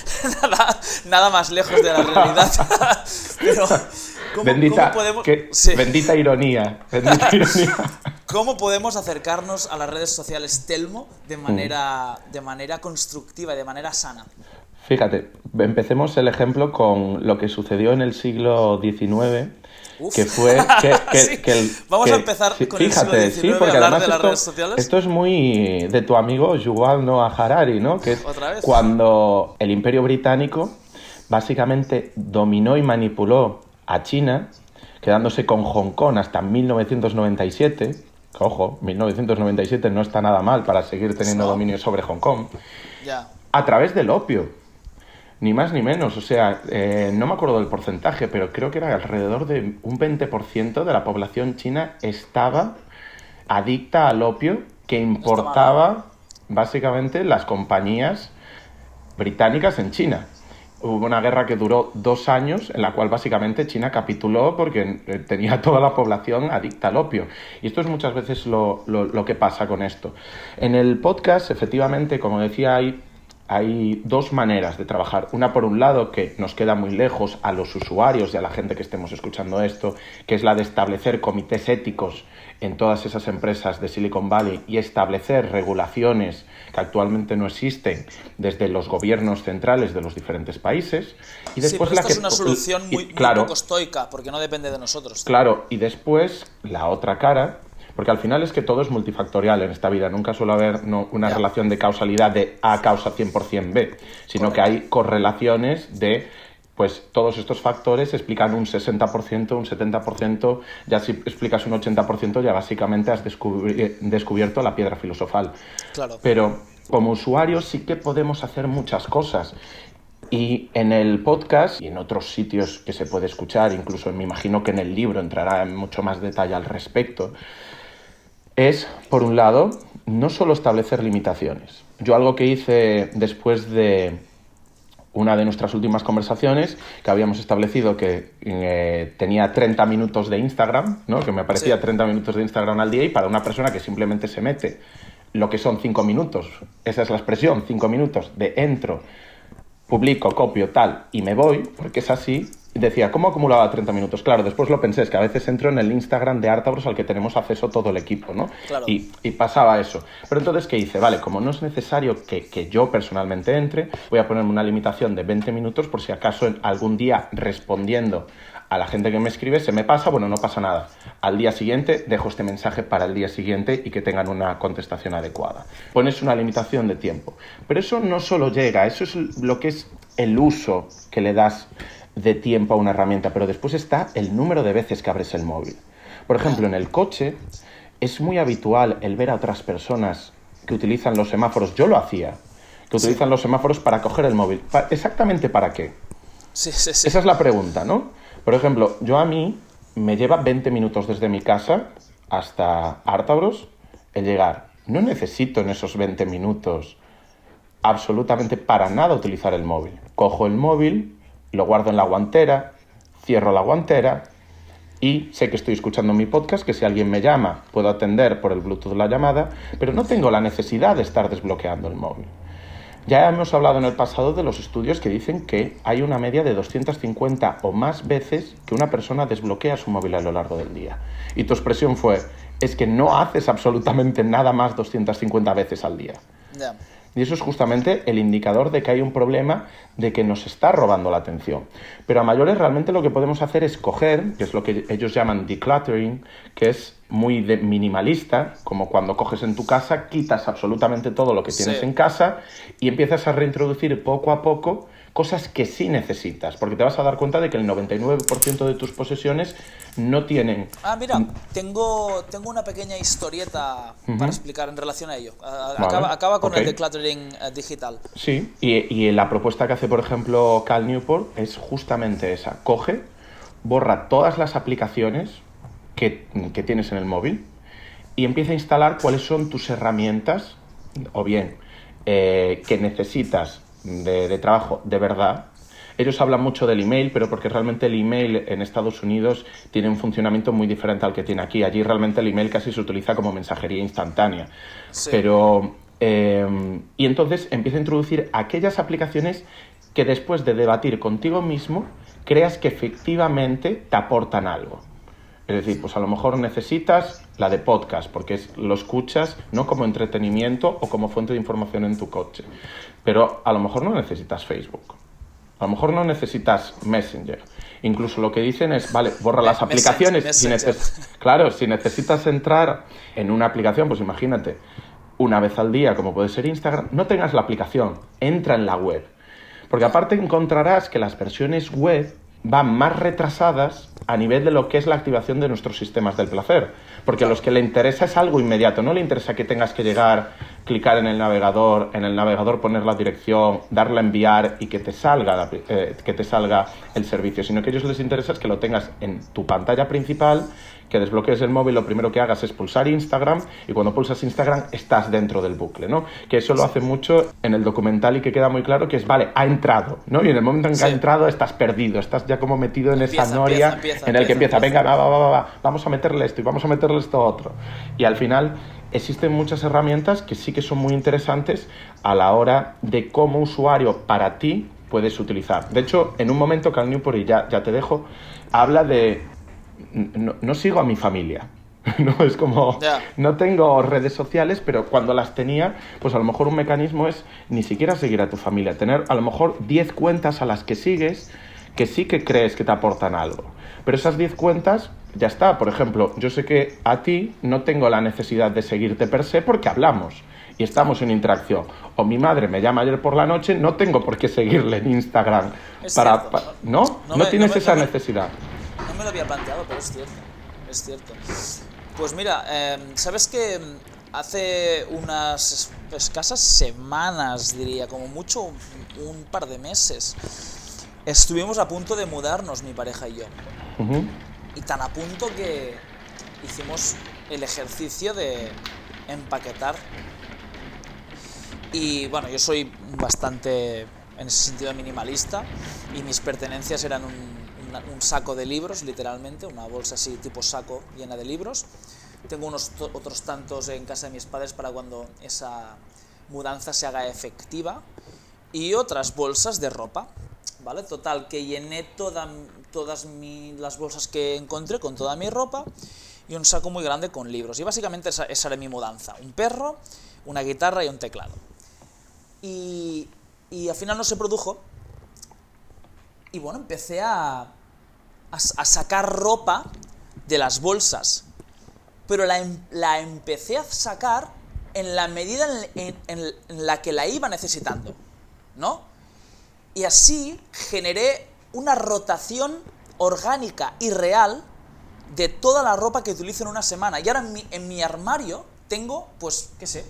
nada, más lejos de la realidad. pero, bendita, podemos... bendita ironía, bendita ironía. ¿Cómo podemos acercarnos a las redes sociales Telmo de manera, de manera constructiva y de manera sana? Fíjate, empecemos el ejemplo con lo que sucedió en el siglo XIX, que fue que, el, Vamos a empezar con fíjate, el siglo XIX sí, porque además de las esto, redes sociales. Esto es muy de tu amigo Yuval Noah Harari, ¿no? Que es cuando el Imperio Británico básicamente dominó y manipuló a China, quedándose con Hong Kong hasta 1997. Ojo, 1997 no está nada mal para seguir teniendo dominio sobre Hong Kong. Ya. A través del opio ni más ni menos. O sea, eh, no me acuerdo del porcentaje, pero creo que era alrededor de un 20% de la población china estaba adicta al opio que importaba básicamente las compañías británicas en China. Hubo una guerra que duró dos años en la cual básicamente China capituló porque eh, tenía toda la población adicta al opio. Y esto es muchas veces lo, lo, lo que pasa con esto. En el podcast, efectivamente, como decía, hay hay dos maneras de trabajar. Una por un lado que nos queda muy lejos a los usuarios y a la gente que estemos escuchando esto, que es la de establecer comités éticos en todas esas empresas de Silicon Valley y establecer regulaciones que actualmente no existen desde los gobiernos centrales de los diferentes países. Y después la que, es una solución muy, poco estoica porque no depende de nosotros. Claro, y después la otra cara porque al final es que todo es multifactorial en esta vida. Nunca suele haber una relación de causalidad de A causa 100% B, sino que hay correlaciones de pues todos estos factores explican un 60%, un 70%, ya si explicas un 80% ya básicamente has descubierto la piedra filosofal. Claro. Pero como usuarios sí que podemos hacer muchas cosas. Y en el podcast y en otros sitios que se puede escuchar, incluso me imagino que en el libro entrará en mucho más detalle al respecto, es, por un lado, no solo establecer limitaciones. Yo algo que hice después de una de nuestras últimas conversaciones, que habíamos establecido que eh, tenía 30 minutos de Instagram, ¿no? que me aparecía 30 minutos de Instagram al día y para una persona que simplemente se mete lo que son 5 minutos, esa es la expresión, 5 minutos de entro, publico, copio, tal, y me voy, porque es así, decía, ¿cómo acumulaba 30 minutos? Claro, después lo pensé, es que a veces entro en el Instagram de Artabros al que tenemos acceso todo el equipo, ¿no? Y, pasaba eso. Pero entonces, ¿qué hice? Vale, como no es necesario que, que, yo personalmente entre, voy a ponerme una limitación de 20 minutos por si acaso algún día respondiendo a la gente que me escribe se me pasa, bueno, no pasa nada. Al día siguiente dejo este mensaje para el día siguiente y que tengan una contestación adecuada. Pones una limitación de tiempo. Pero eso no solo llega, eso es lo que es el uso que le das de tiempo a una herramienta, pero después está el número de veces que abres el móvil. Por ejemplo, en el coche es muy habitual el ver a otras personas que utilizan los semáforos, yo lo hacía, que utilizan los semáforos para coger el móvil. ¿Exactamente para qué? Sí, sí, sí. Esa es la pregunta, ¿no? Por ejemplo, yo a mí me lleva 20 minutos desde mi casa hasta Artabros el llegar. No necesito en esos 20 minutos absolutamente para nada utilizar el móvil. Cojo el móvil, lo guardo en la guantera, cierro la guantera, y sé que estoy escuchando mi podcast, que si alguien me llama puedo atender por el Bluetooth la llamada, pero no tengo la necesidad de estar desbloqueando el móvil. Ya hemos hablado en el pasado de los estudios que dicen que hay una media de 250 o más veces que una persona desbloquea su móvil a lo largo del día. Y tu expresión fue, es que no haces absolutamente nada más 250 veces al día. Y eso es justamente el indicador de que hay un problema de que nos está robando la atención. Pero a mayores realmente lo que podemos hacer es coger, que es lo que ellos llaman decluttering, que es muy minimalista, como cuando coges en tu casa, quitas absolutamente todo lo que tienes en casa y empiezas a reintroducir poco a poco cosas que sí necesitas, porque te vas a dar cuenta de que el 99% de tus posesiones no tienen... Ah, mira, tengo, tengo una pequeña historieta para explicar en relación a ello. Acaba, acaba con el decluttering eh, digital. Sí, y, y la propuesta que hace, por ejemplo, Cal Newport es justamente esa. Coge, borra todas las aplicaciones que, que tienes en el móvil y empieza a instalar cuáles son tus herramientas, o bien eh, que necesitas de, trabajo de verdad. Ellos hablan mucho del email, pero porque realmente el email en Estados Unidos tiene un funcionamiento muy diferente al que tiene aquí. Allí realmente el email casi se utiliza como mensajería instantánea. Pero. Eh, y entonces empieza a introducir aquellas aplicaciones que después de debatir contigo mismo creas que efectivamente te aportan algo. Es decir, pues a lo mejor necesitas la de podcast, porque es, lo escuchas no como entretenimiento o como fuente de información en tu coche. Pero a lo mejor no necesitas Facebook. A lo mejor no necesitas Messenger. Incluso lo que dicen es, vale, borra las aplicaciones. Si claro, si necesitas entrar en una aplicación, pues imagínate, una vez al día, como puede ser Instagram, no tengas la aplicación, entra en la web. Porque aparte encontrarás que las versiones web van más retrasadas a nivel de lo que es la activación de nuestros sistemas del placer. Porque a los que le interesa es algo inmediato, no le interesa que tengas que llegar, clicar en el navegador, en el navegador poner la dirección, darle a enviar y que te salga, eh, que te salga el servicio, sino que a ellos les interesa es que lo tengas en tu pantalla principal que desbloquees el móvil, lo primero que hagas es pulsar Instagram y cuando pulsas Instagram estás dentro del bucle, ¿no? Que eso lo hace mucho en el documental y que queda muy claro que es, vale, ha entrado, ¿no? Y en el momento en que ha entrado estás perdido, estás ya como metido en esa noria en el que empieza, venga, va, va, va, va, vamos a meterle esto y vamos a meterle esto otro. Y al final existen muchas herramientas que sí que son muy interesantes a la hora de cómo usuario para ti puedes utilizar. De hecho, en un momento, Cal Newport, y ya, ya te dejo, habla de no, sigo a mi familia. No, es como, no tengo redes sociales, pero cuando las tenía, pues a lo mejor un mecanismo es ni siquiera seguir a tu familia, tener a lo mejor 10 cuentas a las que sigues que sí que crees que te aportan algo. Pero esas 10 cuentas, ya está. Por ejemplo, yo sé que a ti no tengo la necesidad de seguirte per se porque hablamos y estamos en interacción. O mi madre me llama ayer por la noche, no tengo por qué seguirle en Instagram. para, ¿No? No, tienes esa necesidad no me lo había planteado, pero es cierto. Es cierto. Pues mira, em, ¿sabes que hace unas escasas semanas, diría, como mucho un, par de meses, estuvimos a punto de mudarnos, mi pareja y yo? Y tan a punto que hicimos el ejercicio de empaquetar. Y bueno, yo soy bastante, en ese sentido, minimalista y mis pertenencias eran un un saco de libros, literalmente, una bolsa así tipo saco llena de libros. Tengo unos otros tantos en casa de mis padres para cuando esa mudanza se haga efectiva. Y otras bolsas de ropa, ¿vale? Total, que llené toda, todas las bolsas que encontré con toda mi ropa y un saco muy grande con libros. Y básicamente esa, esa era mi mudanza. Un perro, una guitarra y un teclado. Y, y al final no se produjo. Y bueno, empecé a, a, sacar ropa de las bolsas, pero la, em, la, empecé a sacar en la medida en, la que la iba necesitando, ¿no? Y así generé una rotación orgánica y real de toda la ropa que utilizo en una semana. Y ahora en mi, en mi armario tengo, pues, qué sé,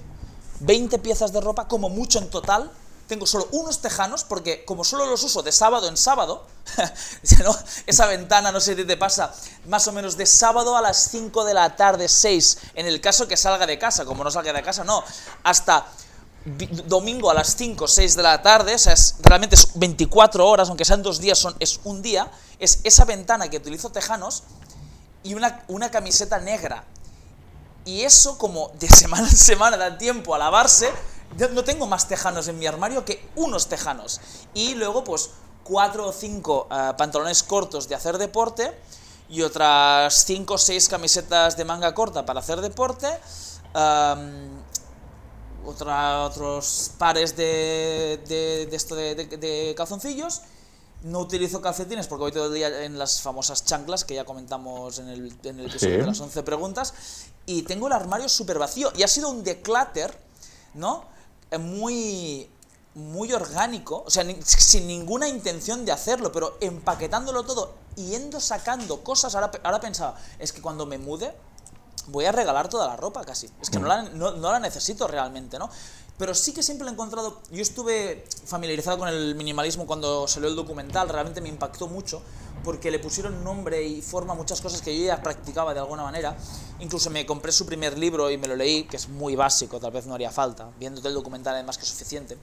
20 piezas de ropa, como mucho en total, tengo solo unos tejanos, porque como solo los uso de sábado en sábado, esa ventana, no sé si te pasa, más o menos de sábado a las 5 de la tarde, 6, en el caso que salga de casa, como no salga de casa, no, hasta domingo a las 5, 6 de la tarde, o sea, es, realmente es 24 horas, aunque sean dos días, son, es un día, es esa ventana que utilizo tejanos, y una, una camiseta negra. Y eso como de semana en semana da tiempo a lavarse, no tengo más tejanos en mi armario que unos tejanos. Y luego pues cuatro o cinco eh, pantalones cortos de hacer deporte y otras cinco o seis camisetas de manga corta para hacer deporte. otra, otros pares de, de, de esto de, de, calzoncillos. No utilizo calcetines porque voy todo el día en las famosas chanclas que ya comentamos en el, en el episodio de las 11 preguntas. Y tengo el armario súper vacío. Y ha sido un declutter, ¿no? Muy, muy orgánico, o sea, sin ninguna intención de hacerlo, pero empaquetándolo todo, yendo sacando cosas. Ahora, ahora pensaba, es que cuando me mude, voy a regalar toda la ropa casi. Es que no la, no, la necesito realmente, ¿no? Pero sí que siempre he encontrado. Yo estuve familiarizado con el minimalismo cuando salió el documental, realmente me impactó mucho porque le pusieron nombre y forma muchas cosas que yo ya practicaba de alguna manera. Incluso me compré su primer libro y me lo leí, que es muy básico, tal vez no haría falta. Viéndote el documental, además que es suficiente.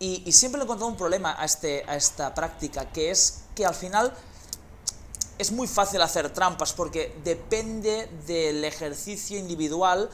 Y, siempre le he encontrado un problema a, este, a esta práctica, que es que al final es muy fácil hacer trampas porque depende del ejercicio individual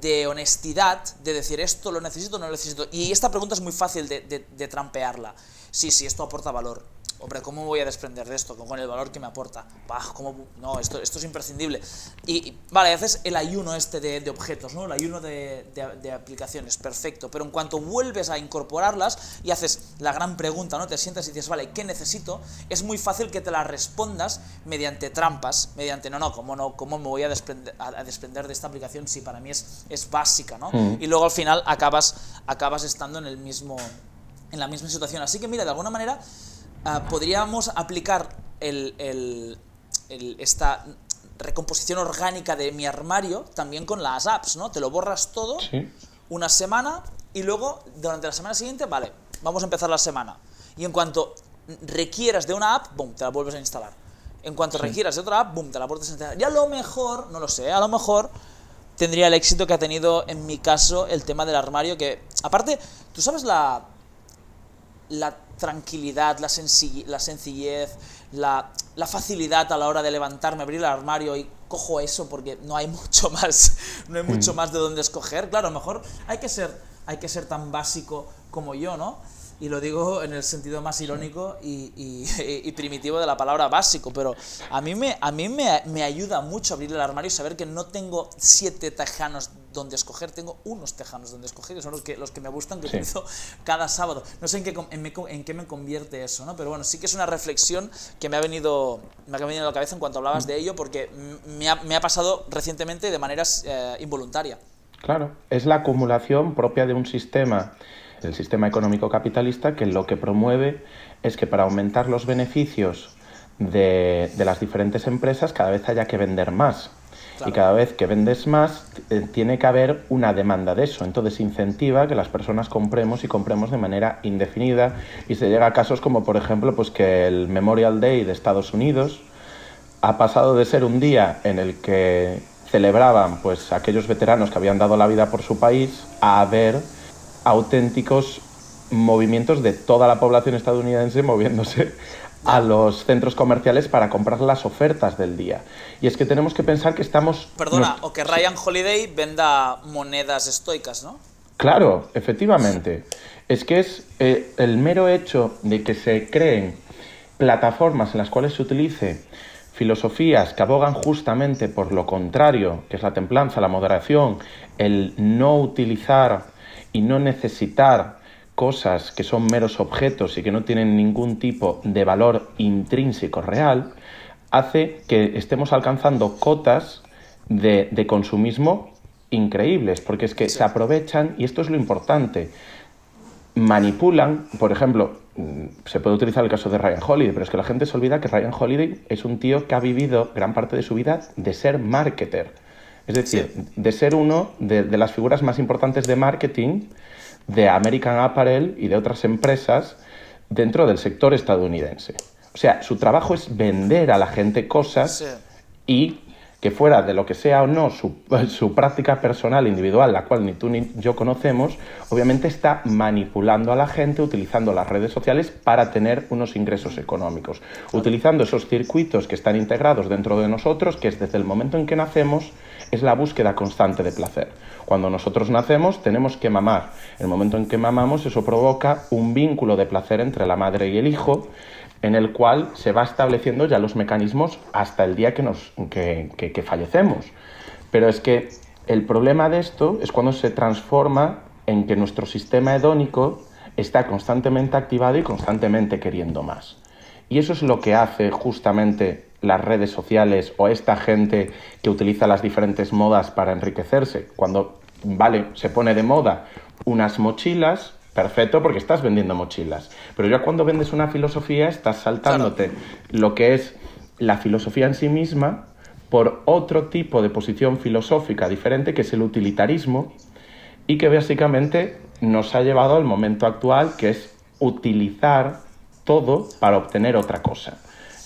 de honestidad, de decir esto lo necesito o no lo necesito. Y esta pregunta es muy fácil de, de trampearla. Sí, sí, esto aporta valor hombre, ¿cómo voy a desprender de esto con el valor que me aporta? Bah, ¿cómo? No, esto, esto es imprescindible. Y, vale, haces el ayuno este de, objetos, ¿no? El ayuno de, de, aplicaciones, perfecto. Pero en cuanto vuelves a incorporarlas y haces la gran pregunta, ¿no? Te sientas y dices, vale, ¿qué necesito? Es muy fácil que te la respondas mediante trampas, mediante, no, no, ¿cómo, no, cómo me voy a desprender, a, desprender de esta aplicación si para mí es, es básica, ¿no? Mm. Y luego al final acabas, acabas estando en el mismo en la misma situación. Así que mira, de alguna manera Ah, podríamos aplicar el, esta recomposición orgánica de mi armario también con las apps, ¿no? Te lo borras todo una semana y luego durante la semana siguiente, vale, vamos a empezar la semana. Y en cuanto requieras de una app, boom, te la vuelves a instalar. En cuanto requieras de otra app, boom, te la vuelves a instalar. Y a lo mejor, no lo sé, a lo mejor tendría el éxito que ha tenido en mi caso el tema del armario que, aparte, tú sabes la, la tranquilidad, la, la sencillez, la, facilidad a la hora de levantarme, abrir el armario y cojo eso porque no hay mucho más, no hay mucho mm. más de donde escoger. Claro, a lo mejor hay que ser, hay que ser tan básico como yo, ¿no? Y lo digo en el sentido más irónico y, primitivo de la palabra básico, pero a mí, me, a mí me, ayuda mucho abrir el armario y saber que no tengo siete tejanos donde escoger, tengo unos tejanos donde escoger, que son los que, los que me gustan, que utilizo cada sábado. No sé en qué, en, qué me convierte eso, ¿no? pero bueno, sí que es una reflexión que me ha venido, me ha venido a la cabeza en cuanto hablabas de ello, porque me ha, me ha pasado recientemente de manera eh, involuntaria. Claro, es la acumulación propia de un sistema del sistema económico capitalista que lo que promueve es que para aumentar los beneficios de, las diferentes empresas cada vez haya que vender más. Y cada vez que vendes más, eh, tiene que haber una demanda de eso. Entonces incentiva que las personas compremos y compremos de manera indefinida. Y se llega a casos como, por ejemplo, pues que el Memorial Day de Estados Unidos ha pasado de ser un día en el que celebraban pues aquellos veteranos que habían dado la vida por su país a ver auténticos movimientos de toda la población estadounidense moviéndose a los centros comerciales para comprar las ofertas del día. Y es que tenemos que pensar que estamos... Perdona, o que Ryan Holiday venda monedas estoicas, ¿no? Claro, efectivamente. Es que es eh, el mero hecho de que se creen plataformas en las cuales se utilice filosofías que abogan justamente por lo contrario, que es la templanza, la moderación, el no utilizar y no necesitar cosas que son meros objetos y que no tienen ningún tipo de valor intrínseco real, hace que estemos alcanzando cotas de, consumismo increíbles, porque es que se aprovechan, y esto es lo importante, manipulan, por ejemplo, mm, se puede utilizar el caso de Ryan Holiday, pero es que la gente se olvida que Ryan Holiday es un tío que ha vivido gran parte de su vida de ser marketer es decir, de ser uno de, las figuras más importantes de marketing de American Apparel y de otras empresas dentro del sector estadounidense. O sea, su trabajo es vender a la gente cosas y que fuera de lo que sea o no su, su, práctica personal individual, la cual ni tú ni yo conocemos, obviamente está manipulando a la gente utilizando las redes sociales para tener unos ingresos económicos, utilizando esos circuitos que están integrados dentro de nosotros, que es desde el momento en que nacemos, es la búsqueda constante de placer. Cuando nosotros nacemos tenemos que mamar. El momento en que mamamos eso provoca un vínculo de placer entre la madre y el hijo en el cual se va estableciendo ya los mecanismos hasta el día que, nos, que, que, fallecemos. Pero es que el problema de esto es cuando se transforma en que nuestro sistema hedónico está constantemente activado y constantemente queriendo más. Y eso es lo que hace justamente las redes sociales o esta gente que utiliza las diferentes modas para enriquecerse. Cuando, vale, se pone de moda unas mochilas, perfecto porque estás vendiendo mochilas. Pero ya cuando vendes una filosofía estás saltándote lo que es la filosofía en sí misma por otro tipo de posición filosófica diferente que es el utilitarismo y que básicamente nos ha llevado al momento actual que es utilizar todo para obtener otra cosa.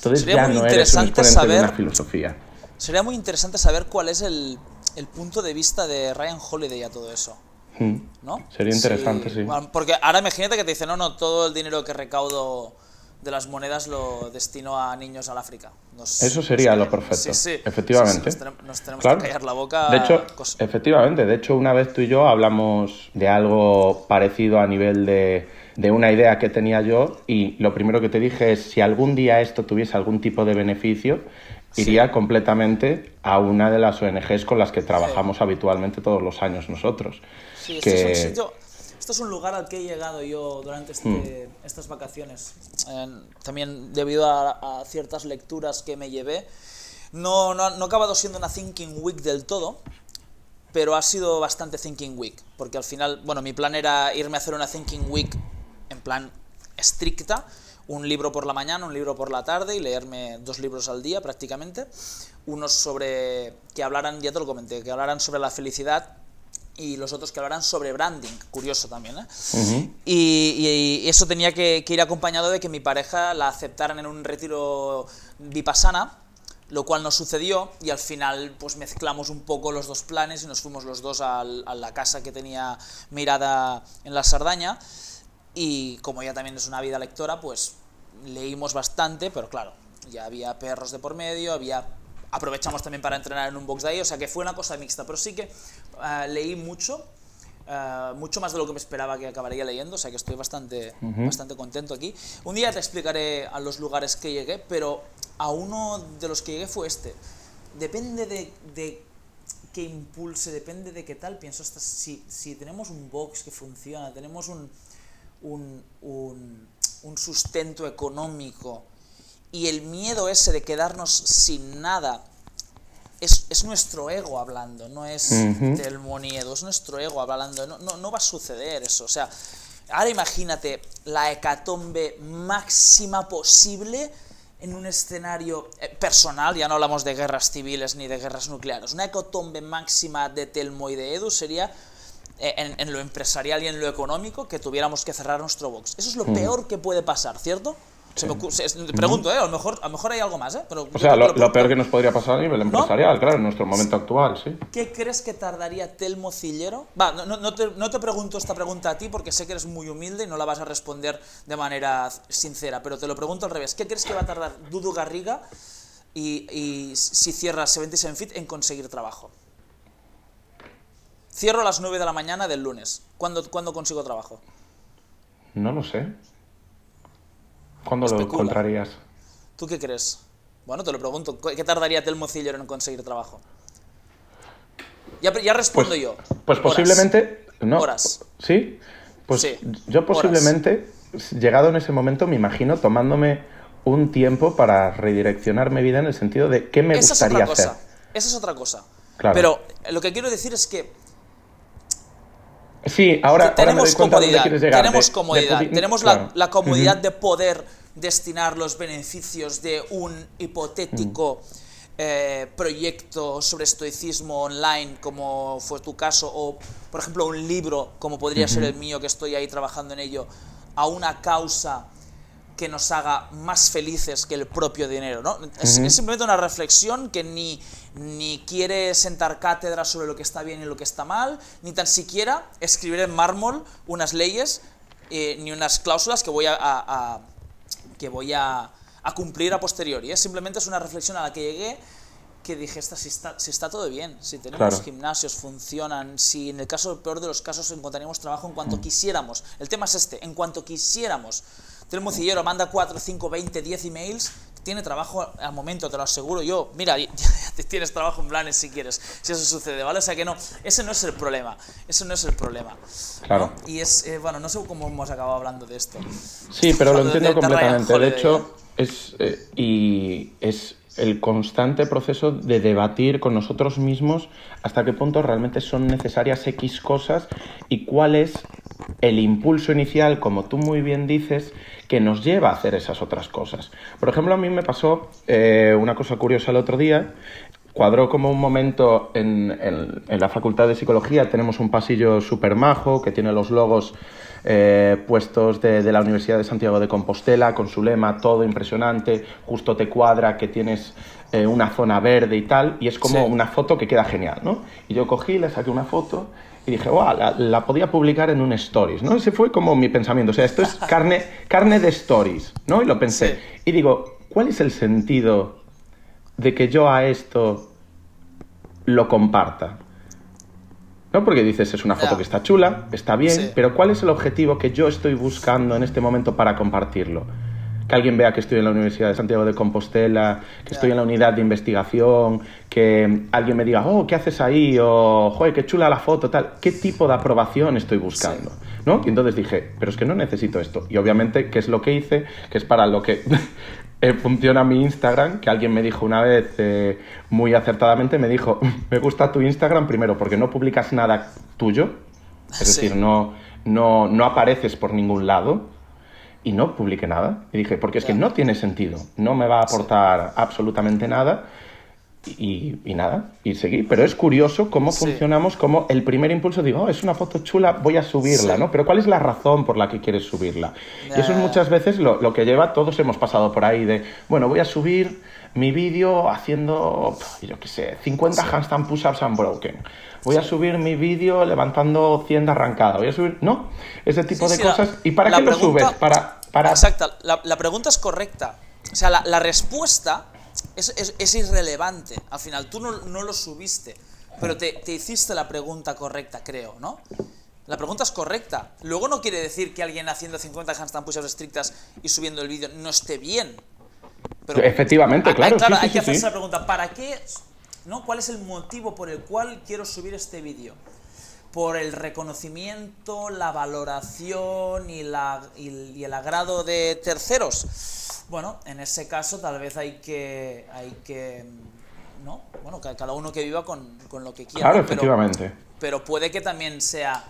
Entonces ya no eres un exponente de una filosofía. Sería muy interesante saber cuál es el, el punto de vista de Ryan Holiday a todo eso. Hmm. ¿No? Sería interesante, sí. Porque ahora imagínate que te dicen, no, no, todo el dinero que recaudo de las monedas lo destino a niños al África. Eso sería lo perfecto. Sí, sí. Efectivamente. nos, tenemos, que callar la boca. De hecho, efectivamente. De hecho, una vez tú y yo hablamos de algo parecido a nivel de, de una idea que tenía yo y lo primero que te dije es si algún día esto tuviese algún tipo de beneficio, iría completamente a una de las ONGs con las que trabajamos habitualmente todos los años nosotros. Sí, que... es un esto es un lugar al que he llegado yo durante este, hmm. estas vacaciones. también debido a, ciertas lecturas que me llevé. No, no, no ha acabado siendo una Thinking Week del todo, pero ha sido bastante Thinking Week. Porque al final, bueno, mi plan era irme a hacer una Thinking Week en plan estricta, un libro por la mañana, un libro por la tarde y leerme dos libros al día prácticamente. Unos sobre, que hablaran, ya te lo comenté, que hablaran sobre la felicidad y los otros que hablaran sobre branding, curioso también, ¿eh? y, eso tenía que, ir acompañado de que mi pareja la aceptaran en un retiro vipassana, lo cual no sucedió y al final pues mezclamos un poco los dos planes y nos fuimos los dos a la casa que tenía mirada en la Sardaña y como ella también es una vida lectora, pues leímos bastante, pero claro, ya había perros de por medio, había aprovechamos también para entrenar en un box de ahí, o sea que fue una cosa mixta, pero sí que uh, leí mucho, uh, mucho más de lo que me esperaba que acabaría leyendo, o sea que estoy bastante, uh -huh. bastante contento aquí. Un día te explicaré a los lugares que llegué, pero a uno de los que llegué fue este. Depende de, de qué impulse, depende de qué tal, pienso, hasta si, si tenemos un box que funciona, tenemos un, un, un, un sustento económico, y el miedo ese de quedarnos sin nada es, es nuestro ego hablando, no es del moniedo, es nuestro ego hablando, no, no, no va a suceder eso, o sea, ahora imagínate la hecatombe máxima posible en un escenario eh, personal, ya no hablamos de guerras civiles ni de guerras nucleares, una hecatombe máxima de Telmo y de Edu sería en, en, lo empresarial y en lo económico que tuviéramos que cerrar nuestro box. Eso es lo peor que puede pasar, ¿cierto? Se me te pregunto, ¿eh? A lo, mejor, a lo mejor hay algo más, ¿eh? Pero o sea, lo, peor que nos podría pasar a nivel empresarial, claro, en nuestro momento actual, sí. ¿Qué crees que tardaría Telmo Cillero? Va, no, no, te, no, te, pregunto esta pregunta a ti porque sé que eres muy humilde y no la vas a responder de manera sincera, pero te lo pregunto al revés. ¿Qué crees que va a tardar Dudu Garriga y, y si cierra 77 Fit en conseguir trabajo? Cierro a las 9 de la mañana del lunes. ¿Cuándo, ¿cuándo consigo trabajo? No lo sé. ¿Cuándo lo encontrarías? ¿Tú qué crees? Bueno, te lo pregunto. ¿Qué tardaría Telmo Ciller en conseguir trabajo? Ya, ya respondo pues, yo. Pues posiblemente. No, horas. ¿Sí? Pues yo posiblemente, llegado en ese momento, me imagino tomándome un tiempo para redireccionar mi vida en el sentido de qué me Esa gustaría es otra hacer. Cosa. Esa es otra cosa. Claro. Pero lo que quiero decir es que Sí, ahora, tenemos ahora me doy cuenta comodidad, dónde quieres llegar. tenemos de, comodidad, de tenemos claro. la, la, comodidad uh -huh. de poder destinar los beneficios de un hipotético uh -huh. eh, proyecto sobre estoicismo online, como fue tu caso, o por ejemplo un libro, como podría uh -huh. ser el mío, que estoy ahí trabajando en ello, a una causa que nos haga más felices que el propio dinero, ¿no? Es, es simplemente una reflexión que ni, ni quiere sentar cátedra sobre lo que está bien y lo que está mal, ni tan siquiera escribir en mármol unas leyes eh, ni unas cláusulas que voy a, a- a- que voy a, a cumplir a posteriori. ¿eh? Simplemente es una reflexión a la que llegué que dije, esta, si, está, si está todo bien, si tenemos Claro. gimnasios, funcionan, si en el caso peor de los casos encontraríamos trabajo en cuanto quisiéramos. El tema es este, en cuanto quisiéramos. El mocillero manda 4, 5, 20, 10 emails, tiene trabajo al momento, te lo aseguro yo. Mira, tienes trabajo en planes si quieres, si eso sucede, ¿vale? O sea que no, ese no es el problema, ese no es el problema. Claro. ¿no? Y es, eh, bueno, no sé cómo hemos acabado hablando de esto. Sí, pero lo entiendo de- de Ryan completamente. De hecho, es, eh, y es el constante proceso de debatir con nosotros mismos hasta qué punto realmente son necesarias X cosas y cuál es el impulso inicial, como tú muy bien dices, que nos lleva a hacer esas otras cosas. Por ejemplo, a mí me pasó eh, una cosa curiosa el otro día. Cuadró como un momento en, en- en la Facultad de Psicología, tenemos un pasillo súper majo que tiene los logos eh, puestos de, de la Universidad de Santiago de Compostela, con su lema, todo impresionante, justo te cuadra que tienes eh, una zona verde y tal, y es como Sí. una foto que queda genial, ¿no? Y yo cogí, le saqué una foto y dije, "Buah, la, la podía publicar en un stories, ¿no? Ese fue como mi pensamiento, o sea, esto es carne, carne de stories, ¿no? Y lo pensé. Sí. Y digo, ¿cuál es el sentido de que yo a esto lo comparta? ¿No? Porque dices, es una foto que está chula, está bien, Sí. pero ¿cuál es el objetivo que yo estoy buscando en este momento para compartirlo? Que alguien vea que estoy en la Universidad de Santiago de Compostela, que estoy en la unidad de investigación, que alguien me diga, oh, ¿qué haces ahí? O, joder, qué chula la foto, tal. ¿Qué tipo de aprobación estoy buscando? ¿No? Y entonces dije, pero es que no necesito esto. Y obviamente, ¿qué es lo que hice? Que es para lo que eh, funciona mi Instagram, que alguien me dijo una vez eh, muy acertadamente, me dijo, me gusta tu Instagram primero porque no publicas nada tuyo, es Sí. decir, no, no, no apareces por ningún lado y no publiqué nada. Y dije, porque es que no tiene sentido, no me va a aportar absolutamente nada y, y nada, y seguí. Pero es curioso cómo Sí. funcionamos, como el primer impulso digo, oh, es una foto chula, voy a subirla, Sí. ¿no? Pero ¿cuál es la razón por la que quieres subirla? Y eso es muchas veces lo, lo que lleva, todos hemos pasado por ahí de, bueno, voy a subir mi vídeo haciendo, yo qué sé, 50 handstand push-ups unbroken. Voy a subir mi vídeo levantando 100 de arrancada. Voy a subir, no, ese tipo Sí, de sí, la- cosas. ¿Y para qué lo subes? Para, para... Exacto, la, la pregunta es correcta. O sea, la, la respuesta es, es- es irrelevante. Al final, tú no, no lo subiste, pero te, te hiciste la pregunta correcta, creo, ¿no? La pregunta es correcta. Luego no quiere decir que alguien haciendo 50 handstand push-ups estrictas y subiendo el vídeo no esté bien. Pero Efectivamente, hay- claro, claro, sí, sí, hay que sí, hacerse la pregunta, ¿para qué? ¿No? ¿Cuál es el motivo por el cual quiero subir este vídeo? por el reconocimiento, la valoración y, la, y, y el agrado de terceros. Bueno, en ese caso tal vez hay que, hay que ¿no? Bueno, ca- cada uno que viva con, con lo que quiera. Claro, efectivamente. pero puede que también sea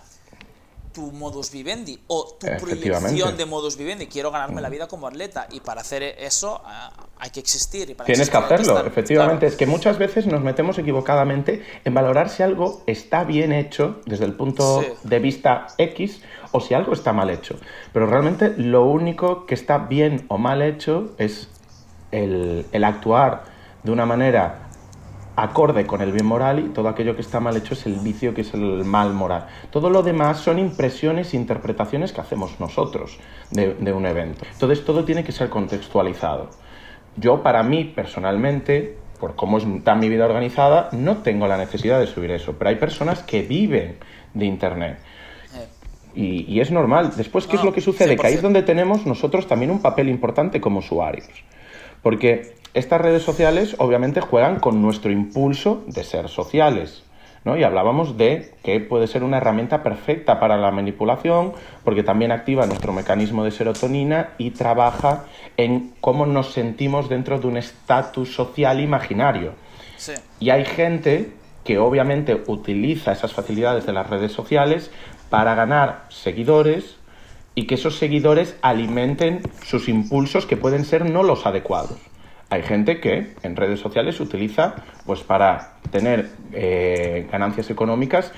tu modus vivendi o tu proyección de modus vivendi. Quiero ganarme la vida como atleta y para hacer eso ah, hay que existir. Y para Tienes que existir hacerlo, estar. efectivamente. Claro. Es que muchas veces nos metemos equivocadamente en valorar si algo está bien hecho desde el punto Sí. de vista X o si algo está mal hecho. Pero realmente lo único que está bien o mal hecho es el, el actuar de una manera acorde con el bien moral y todo aquello que está mal hecho es el vicio que es el mal moral. Todo lo demás son impresiones e interpretaciones que hacemos nosotros de, de un evento. Entonces todo tiene que ser contextualizado. Yo para mí personalmente, por cómo está mi vida organizada, no tengo la necesidad de subir eso, pero hay personas que viven de Internet. Y, y es normal. Después, ¿qué No, es lo que sucede? Que ahí 100%. es donde tenemos nosotros también un papel importante como usuarios. Porque estas redes sociales obviamente juegan con nuestro impulso de ser sociales. ¿no? Y hablábamos de que puede ser una herramienta perfecta para la manipulación, porque también activa nuestro mecanismo de serotonina y trabaja en cómo nos sentimos dentro de un estatus social imaginario. sí. Y hay gente que obviamente utiliza esas facilidades de las redes sociales para ganar seguidores y que esos seguidores alimenten sus impulsos que pueden ser no los adecuados. Hay gente que en redes sociales utiliza pues para tener eh, ganancias económicas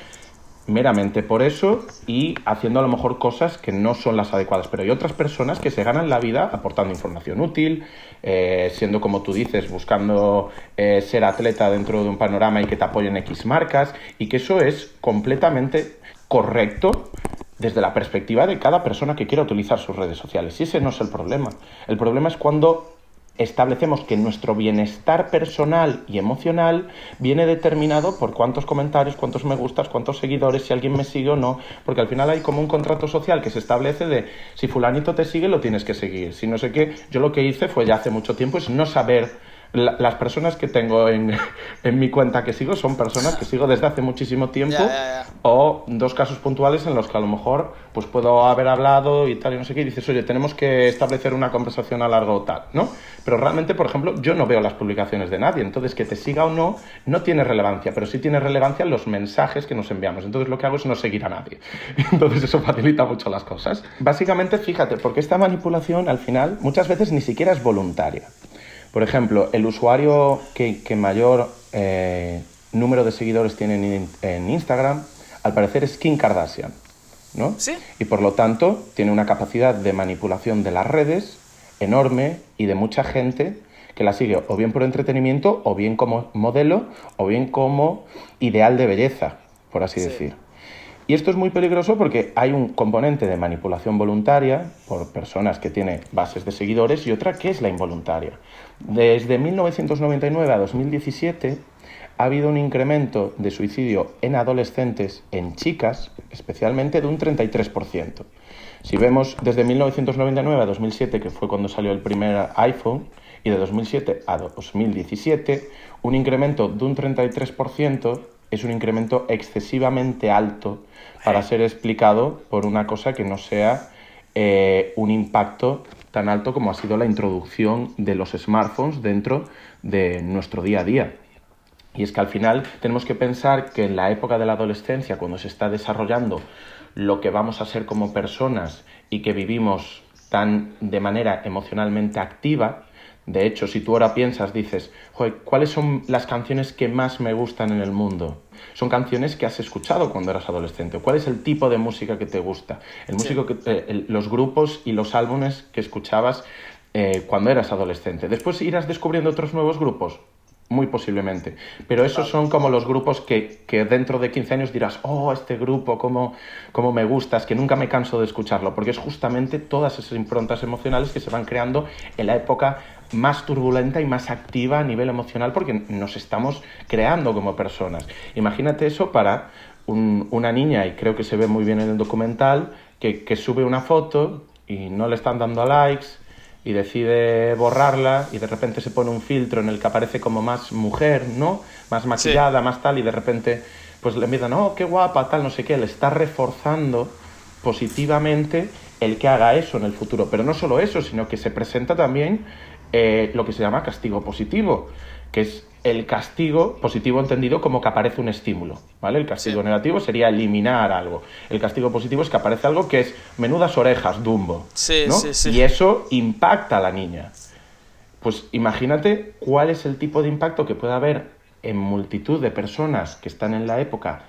meramente por eso y haciendo a lo mejor cosas que no son las adecuadas. Pero hay otras personas que se ganan la vida aportando información útil, eh, siendo como tú dices, buscando eh, ser atleta dentro de un panorama y que te apoyen X marcas y que eso es completamente correcto desde la perspectiva de cada persona que quiera utilizar sus redes sociales. Y ese no es el problema. El problema es cuando establecemos que nuestro bienestar personal y emocional viene determinado por cuántos comentarios, cuántos me gustas, cuántos seguidores, si alguien me sigue o no, porque al final hay como un contrato social que se establece de si fulanito te sigue, lo tienes que seguir, si no sé qué, yo lo que hice fue ya hace mucho tiempo es no saber las personas que tengo en, en, mi cuenta que sigo son personas que sigo desde hace muchísimo tiempo o dos casos puntuales en los que a lo mejor pues puedo haber hablado y tal y no sé qué y dices, oye, tenemos que establecer una conversación a largo tal, ¿no? Pero realmente, por ejemplo, yo no veo las publicaciones de nadie, entonces que te siga o no no tiene relevancia, pero sí tiene relevancia los mensajes que nos enviamos. Entonces lo que hago es no seguir a nadie. Entonces eso facilita mucho las cosas. Básicamente, fíjate, porque esta manipulación al final muchas veces ni siquiera es voluntaria. Por ejemplo, el usuario que, mayor eh, número de seguidores tiene en, Instagram, al parecer es Kim Kardashian, ¿no? Sí. Y por lo tanto tiene una capacidad de manipulación de las redes enorme y de mucha gente que la sigue o bien por entretenimiento, o bien como modelo, o bien como ideal de belleza, por así decir. Y esto es muy peligroso porque hay un componente de manipulación voluntaria por personas que tienen bases de seguidores y otra que es la involuntaria. Desde 1999 a 2017 ha habido un incremento de suicidio en adolescentes, en chicas, especialmente de un 33%. Si vemos desde 1999 a 2007, que fue cuando salió el primer iPhone, y de 2007 a 2017, un incremento de un 33% es un incremento excesivamente alto para ser explicado por una cosa que no sea eh, un impacto tan alto como ha sido la introducción de los smartphones dentro de nuestro día a día. Y es que al final tenemos que pensar que en la época de la adolescencia, cuando se está desarrollando lo que vamos a ser como personas y que vivimos tan de manera emocionalmente activa, de hecho, si tú ahora piensas, dices, ¿cuáles son las canciones que más me gustan en el mundo? Son canciones que has escuchado cuando eras adolescente. ¿Cuál es el tipo de música que te gusta? El músico que, eh, los grupos y los álbumes que escuchabas eh, cuando eras adolescente. Después irás descubriendo otros nuevos grupos. Muy posiblemente. Pero esos son como los grupos que, que, dentro de 15 años dirás, oh, este grupo, cómo, cómo me gustas, que nunca me canso de escucharlo, porque es justamente todas esas improntas emocionales que se van creando en la época más turbulenta y más activa a nivel emocional porque nos estamos creando como personas. Imagínate eso para una niña, y creo que se ve muy bien en el documental, que, que sube una foto y no le están dando likes y decide borrarla y de repente se pone un filtro en el que aparece como más mujer, ¿no? Más maquillada, más tal, y de repente pues le empiezan, oh, qué guapa, tal, no sé qué, le está reforzando positivamente el que haga eso en el futuro. Pero no solo eso, sino que se presenta también eh, lo que se llama castigo positivo, que es el castigo positivo entendido como que aparece un estímulo, ¿vale? El castigo negativo sería eliminar algo. El castigo positivo es que aparece algo que es menudas orejas, Dumbo, Y eso impacta a la niña. Pues imagínate cuál es el tipo de impacto que puede haber en multitud de personas que están en la época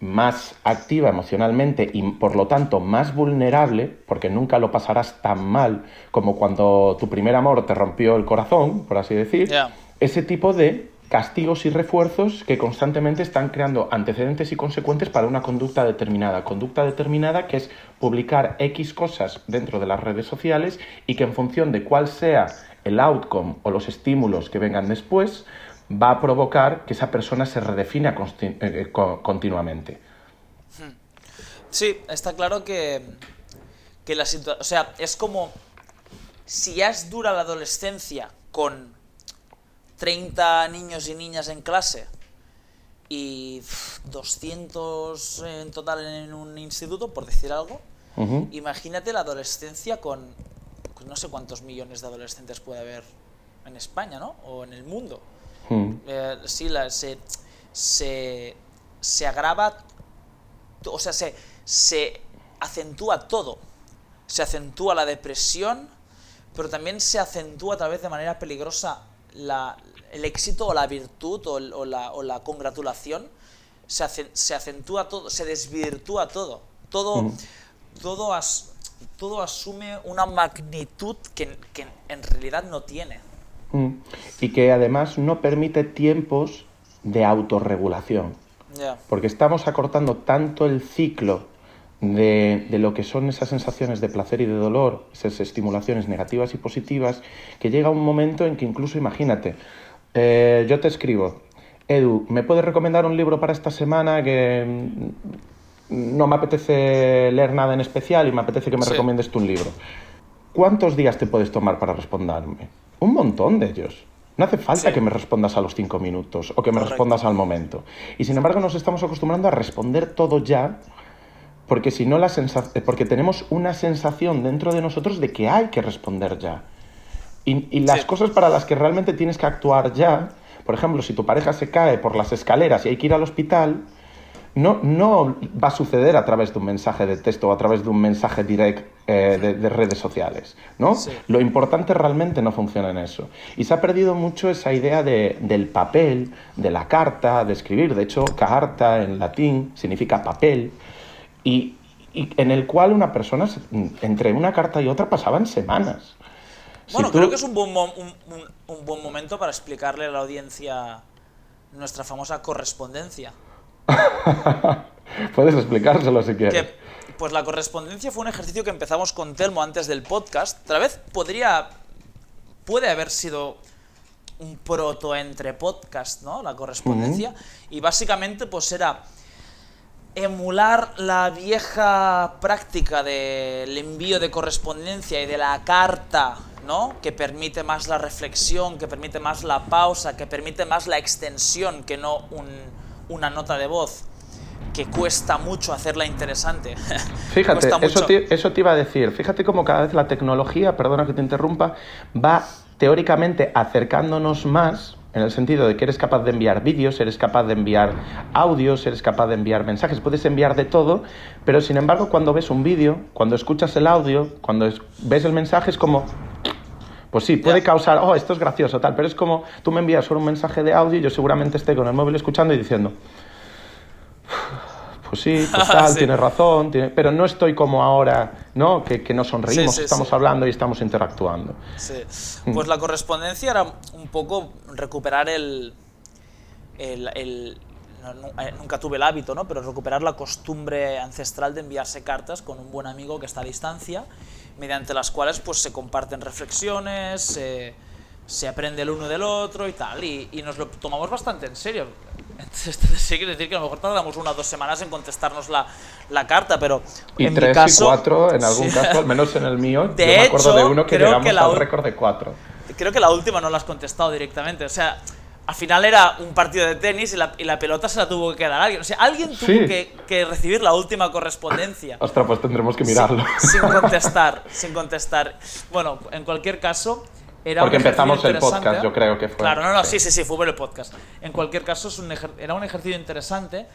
más activa emocionalmente y por lo tanto más vulnerable, porque nunca lo pasarás tan mal como cuando tu primer amor te rompió el corazón, por así decir, ese tipo de castigos y refuerzos que constantemente están creando antecedentes y consecuentes para una conducta determinada. Conducta determinada que es publicar X cosas dentro de las redes sociales y que en función de cuál sea el outcome o los estímulos que vengan después, va a provocar que esa persona se redefina eh, eh, continuamente. Hmm. Sí, está claro que, que la situación... O sea, es como... Si ya es dura la adolescencia con 30 niños y niñas en clase y 200 en total en un instituto, por decir algo, imagínate la adolescencia con, no sé cuántos millones de adolescentes puede haber en España, ¿no? O en el mundo. Hmm. Eh, sí, la, se, se, se, agrava, o sea, se, se acentúa todo. Se acentúa la depresión, pero también se acentúa a través de manera peligrosa la, el éxito o la virtud o, la, o la, congratulación se, se acentúa todo, se desvirtúa todo. Todo, todo, todo asume una magnitud que, que en realidad no tiene. Y que además no permite tiempos de autorregulación. Porque estamos acortando tanto el ciclo de, de, lo que son esas sensaciones de placer y de dolor, esas estimulaciones negativas y positivas, que llega un momento en que incluso, imagínate, eh, yo te escribo, Edu, ¿me puedes recomendar un libro para esta semana que mm, no me apetece leer nada en especial y me apetece que me recomiendes tú un libro? ¿Cuántos días te puedes tomar para responderme? Un montón de ellos. No hace falta que me respondas a los cinco minutos o que me respondas al momento. Y sin embargo nos estamos acostumbrando a responder todo ya porque si no la porque tenemos una sensación dentro de nosotros de que hay que responder ya. Y, las cosas para las que realmente tienes que actuar ya, por ejemplo, si tu pareja se cae por las escaleras y hay que ir al hospital, no, no va a suceder a través de un mensaje de texto o a través de un mensaje direct eh, de, redes sociales, ¿no? Lo importante realmente no funciona en eso. Y se ha perdido mucho esa idea de, del papel, de la carta, de escribir. De hecho, carta en latín significa papel. Y, en el cual una persona, entre una carta y otra, pasaban semanas. Bueno, creo que es un buen, un buen momento para explicarle a la audiencia nuestra famosa correspondencia. Puedes explicárselo si quieres. pues la correspondencia fue un ejercicio que empezamos con Telmo antes del podcast. Tal vez podría. puede haber sido un proto entre podcast, ¿no? La correspondencia. Y básicamente, pues era emular la vieja práctica del envío de correspondencia y de la carta, ¿no? Que permite más la reflexión, que permite más la pausa, que permite más la extensión que no un una nota de voz que cuesta mucho hacerla interesante. Fíjate, eso te, eso te iba a decir. Fíjate cómo cada vez la tecnología, perdona que te interrumpa, va teóricamente acercándonos más en el sentido de que eres capaz de enviar vídeos, eres capaz de enviar audios, eres capaz de enviar mensajes, puedes enviar de todo, pero sin embargo cuando ves un vídeo, cuando escuchas el audio, cuando ves el mensaje es como pues sí, puede causar, oh, esto es gracioso, tal, pero es como tú me envías solo un mensaje de audio y yo seguramente esté con el móvil escuchando y diciendo, pues sí, pues tal, tienes razón, pero no estoy como ahora, ¿no? Que, que nos sonreímos, estamos hablando y estamos interactuando. Mm. pues la correspondencia era un poco recuperar el, el, el eh, nunca tuve el hábito, ¿no? pero recuperar la costumbre ancestral de enviarse cartas con un buen amigo que está a distancia mediante las cuales pues se comparten reflexiones, se, aprende el uno del otro y tal, y, nos lo tomamos bastante en serio. Entonces, sí quiere decir que a lo mejor tardamos una o dos semanas en contestarnos la, la carta, pero y en tres mi caso, y cuatro, en algún caso, al menos en el mío, de yo me acuerdo de uno que llegamos al récord de cuatro. Creo que la última no la has contestado directamente, o sea, al final era un partido de tenis y la, y la, pelota se la tuvo que quedar alguien. O sea, alguien tuvo que, que, recibir la última correspondencia. Ostras, pues tendremos que mirarlo. Sin, contestar, sin contestar. Bueno, en cualquier caso, era Porque empezamos el podcast, yo creo que fue. Claro, no, no, sí, sí, sí, fue por el podcast. En cualquier caso, es un era un ejercicio interesante.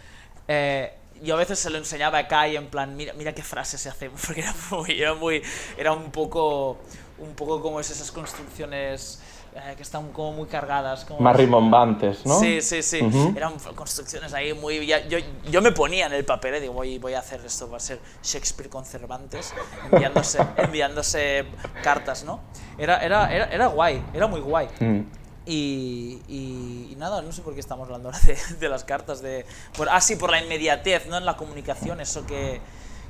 Eh, yo a veces se lo enseñaba a Kai en plan, mira, mira qué frase se hace, porque era muy, era muy, era un poco, un poco como esas construcciones eh, que están como muy cargadas. Como Más rimbombantes, ¿no? Sí, sí, sí. Eran construcciones ahí muy... yo, yo me ponía en el papel, y eh, digo, voy, voy a hacer esto, va a ser Shakespeare con Cervantes, enviándose, enviándose cartas, ¿no? Era, era, era, era guay, era muy guay. Mm. Y, y, nada, no sé por qué estamos hablando ahora de, de las cartas. De, por, ah, sí, por la inmediatez, ¿no? En la comunicación, eso que,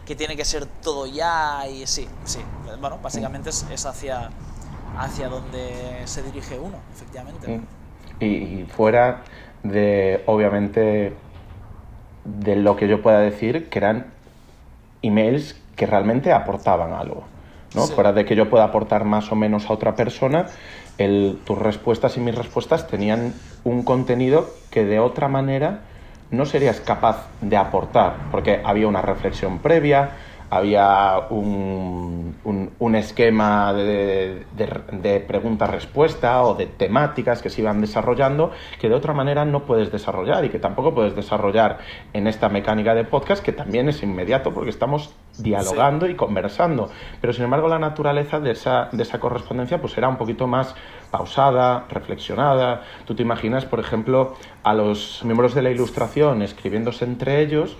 que tiene que ser todo ya y sí, sí. Bueno, básicamente es, es hacia hacia donde se dirige uno, efectivamente. Mm. Y, fuera de, obviamente, de lo que yo pueda decir, que eran emails que realmente aportaban algo. ¿no? Fuera de que yo pueda aportar más o menos a otra persona, el, tus respuestas y mis respuestas tenían un contenido que de otra manera no serías capaz de aportar, porque había una reflexión previa, había un, un, esquema de, de, pregunta-respuesta o de temáticas que se iban desarrollando que de otra manera no puedes desarrollar y que tampoco puedes desarrollar en esta mecánica de podcast que también es inmediato porque estamos dialogando y conversando. Pero sin embargo la naturaleza de esa, de esa correspondencia pues era un poquito más pausada, reflexionada. Tú te imaginas, por ejemplo, a los miembros de la ilustración escribiéndose entre ellos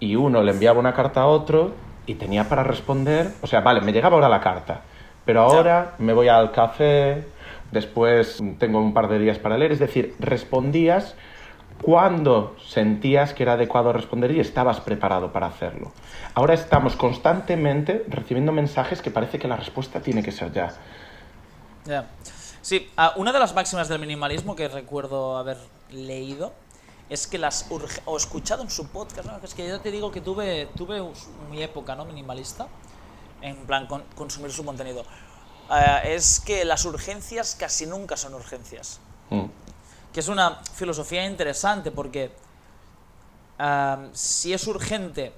y uno le enviaba una carta a otro y tenía para responder, o sea, vale, me llegaba ahora la carta, pero ahora me voy al café, después tengo un par de días para leer, es decir, respondías cuando sentías que era adecuado responder y estabas preparado para hacerlo. Ahora estamos constantemente recibiendo mensajes que parece que la respuesta tiene que ser ya. Sí, ah, una de las máximas del minimalismo que recuerdo haber leído es que las o escuchado en su podcast, ¿no? es que yo te digo que tuve, tuve mi época ¿no? minimalista, en plan consumir su contenido, eh, es que las urgencias casi nunca son urgencias. Mm. Que es una filosofía interesante porque si es urgente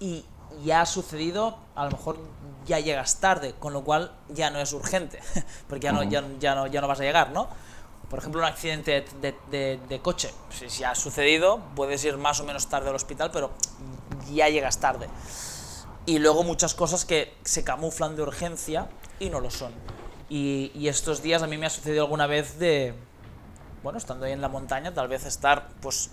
y ya ha sucedido, a lo mejor ya llegas tarde, con lo cual ya no es urgente, porque ya no, ya, ya, no, ya no vas a llegar, ¿no? Por ejemplo, un accidente de, coche, si, ha sucedido, puedes ir más o menos tarde al hospital, pero ya llegas tarde. Y luego muchas cosas que se camuflan de urgencia y no lo son. Y, estos días a mí me ha sucedido alguna vez de, bueno, estando ahí en la montaña, tal vez estar, pues,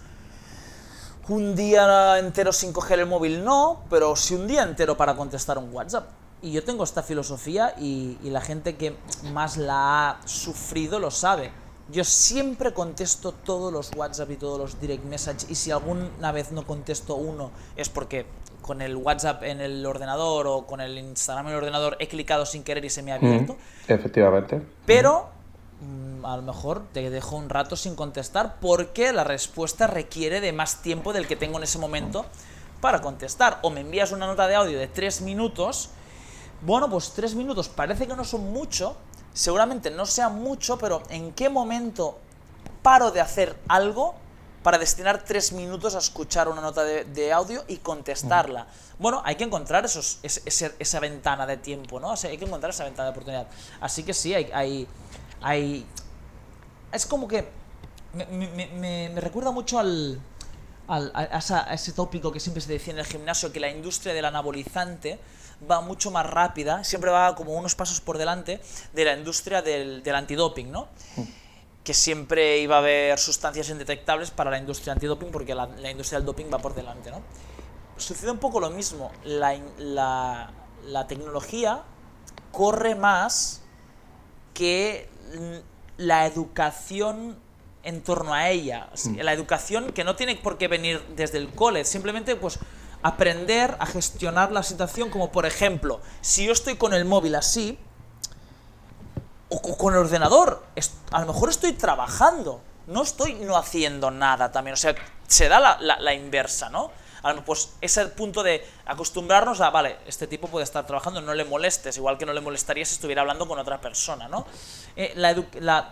un día entero sin coger el móvil, no, pero sí un día entero para contestar un WhatsApp. Y yo tengo esta filosofía y la gente que más la ha sufrido lo sabe yo siempre contesto todos los WhatsApp y todos los direct message y si alguna vez no contesto uno es porque con el WhatsApp en el ordenador o con el Instagram en el ordenador he clicado sin querer y se me ha abierto. efectivamente. Pero mm, a lo mejor te dejo un rato sin contestar porque la respuesta requiere de más tiempo del que tengo en ese momento para contestar. O me envías una nota de audio de tres minutos. Bueno, pues tres minutos parece que no son mucho, seguramente no sea mucho, pero ¿en qué momento paro de hacer algo para destinar tres minutos a escuchar una nota de, audio y contestarla? Bueno, hay que encontrar esos, esa ventana de tiempo, ¿no? hay que encontrar esa ventana de oportunidad. Así que sí, hay... hay, hay es como que me, recuerda mucho al, al a, ese tópico que siempre se decía en el gimnasio, que la industria del anabolizante va mucho más rápida, siempre va como unos pasos por delante de la industria del, del antidoping, ¿no? Que siempre iba a haber sustancias indetectables para la industria antidoping porque la, la industria del doping va por delante, ¿no? Sucede un poco lo mismo, la, la, la tecnología corre más que la educación en torno a ella. Mm. La educación que no tiene por qué venir desde el cole, simplemente pues aprender a gestionar la situación, como por ejemplo, si yo estoy con el móvil así, o con el ordenador, a lo mejor estoy trabajando, no estoy no haciendo nada también, o sea, se da la, la, inversa, ¿no? Pues ese punto de acostumbrarnos a, vale, este tipo puede estar trabajando, no le molestes, igual que no le molestaría si estuviera hablando con otra persona, ¿no? Eh, la,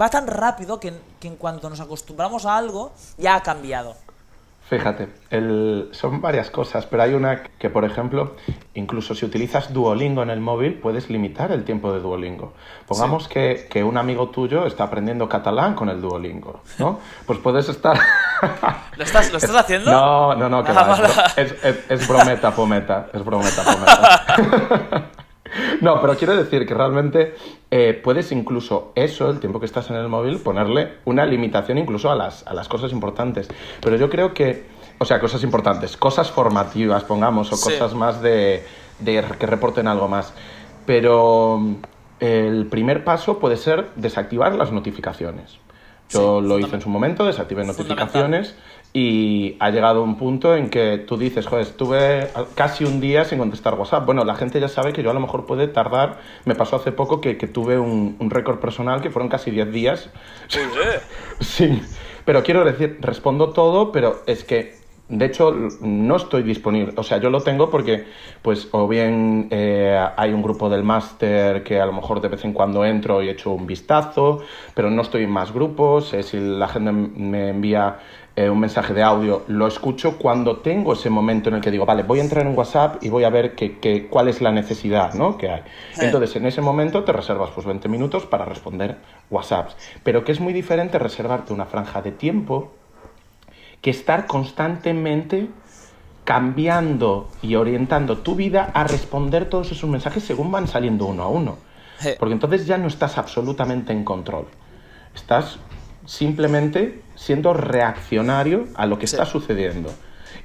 va tan rápido que en cuanto nos acostumbramos a algo, ya ha cambiado. Fíjate, el, son varias cosas, pero hay una que, por ejemplo, incluso si utilizas Duolingo en el móvil, puedes limitar el tiempo de Duolingo. Pongamos que, que, un amigo tuyo está aprendiendo catalán con el Duolingo, ¿no? Pues puedes estar... ¿Lo estás, ¿lo estás haciendo? No, no, no, que ah, es, es, es, brometa, pometa, es brometa, pometa. No, pero quiero decir que realmente eh, puedes incluso eso, el tiempo que estás en el móvil, ponerle una limitación incluso a las, a las cosas importantes. Pero yo creo que, o sea, cosas importantes, cosas formativas, pongamos, o cosas más de, de que reporten algo más. Pero mm, el primer paso puede ser desactivar las notificaciones. Yo lo hice en su momento, desactivé notificaciones y ha llegado un punto en que tú dices, joder, estuve casi un día sin contestar WhatsApp. Bueno, la gente ya sabe que yo a lo mejor puede tardar. Me pasó hace poco que, que tuve un, un récord personal que fueron casi 10 días. Sí, pero quiero decir, respondo todo, pero es que de hecho, no estoy disponible. O sea, yo lo tengo porque, pues, o bien eh, hay un grupo del máster que a lo mejor de vez en cuando entro y echo un vistazo, pero no estoy en más grupos. Eh, si la gente me envía eh, un mensaje de audio, lo escucho cuando tengo ese momento en el que digo, vale, voy a entrar en WhatsApp y voy a ver que, cuál es la necesidad ¿no? que hay. Entonces, en ese momento te reservas pues 20 minutos para responder WhatsApps. Pero que es muy diferente reservarte una franja de tiempo que estar constantemente cambiando y orientando tu vida a responder todos esos mensajes según van saliendo uno a uno. Porque entonces ya no estás absolutamente en control. Estás simplemente siendo reaccionario a lo que está sucediendo.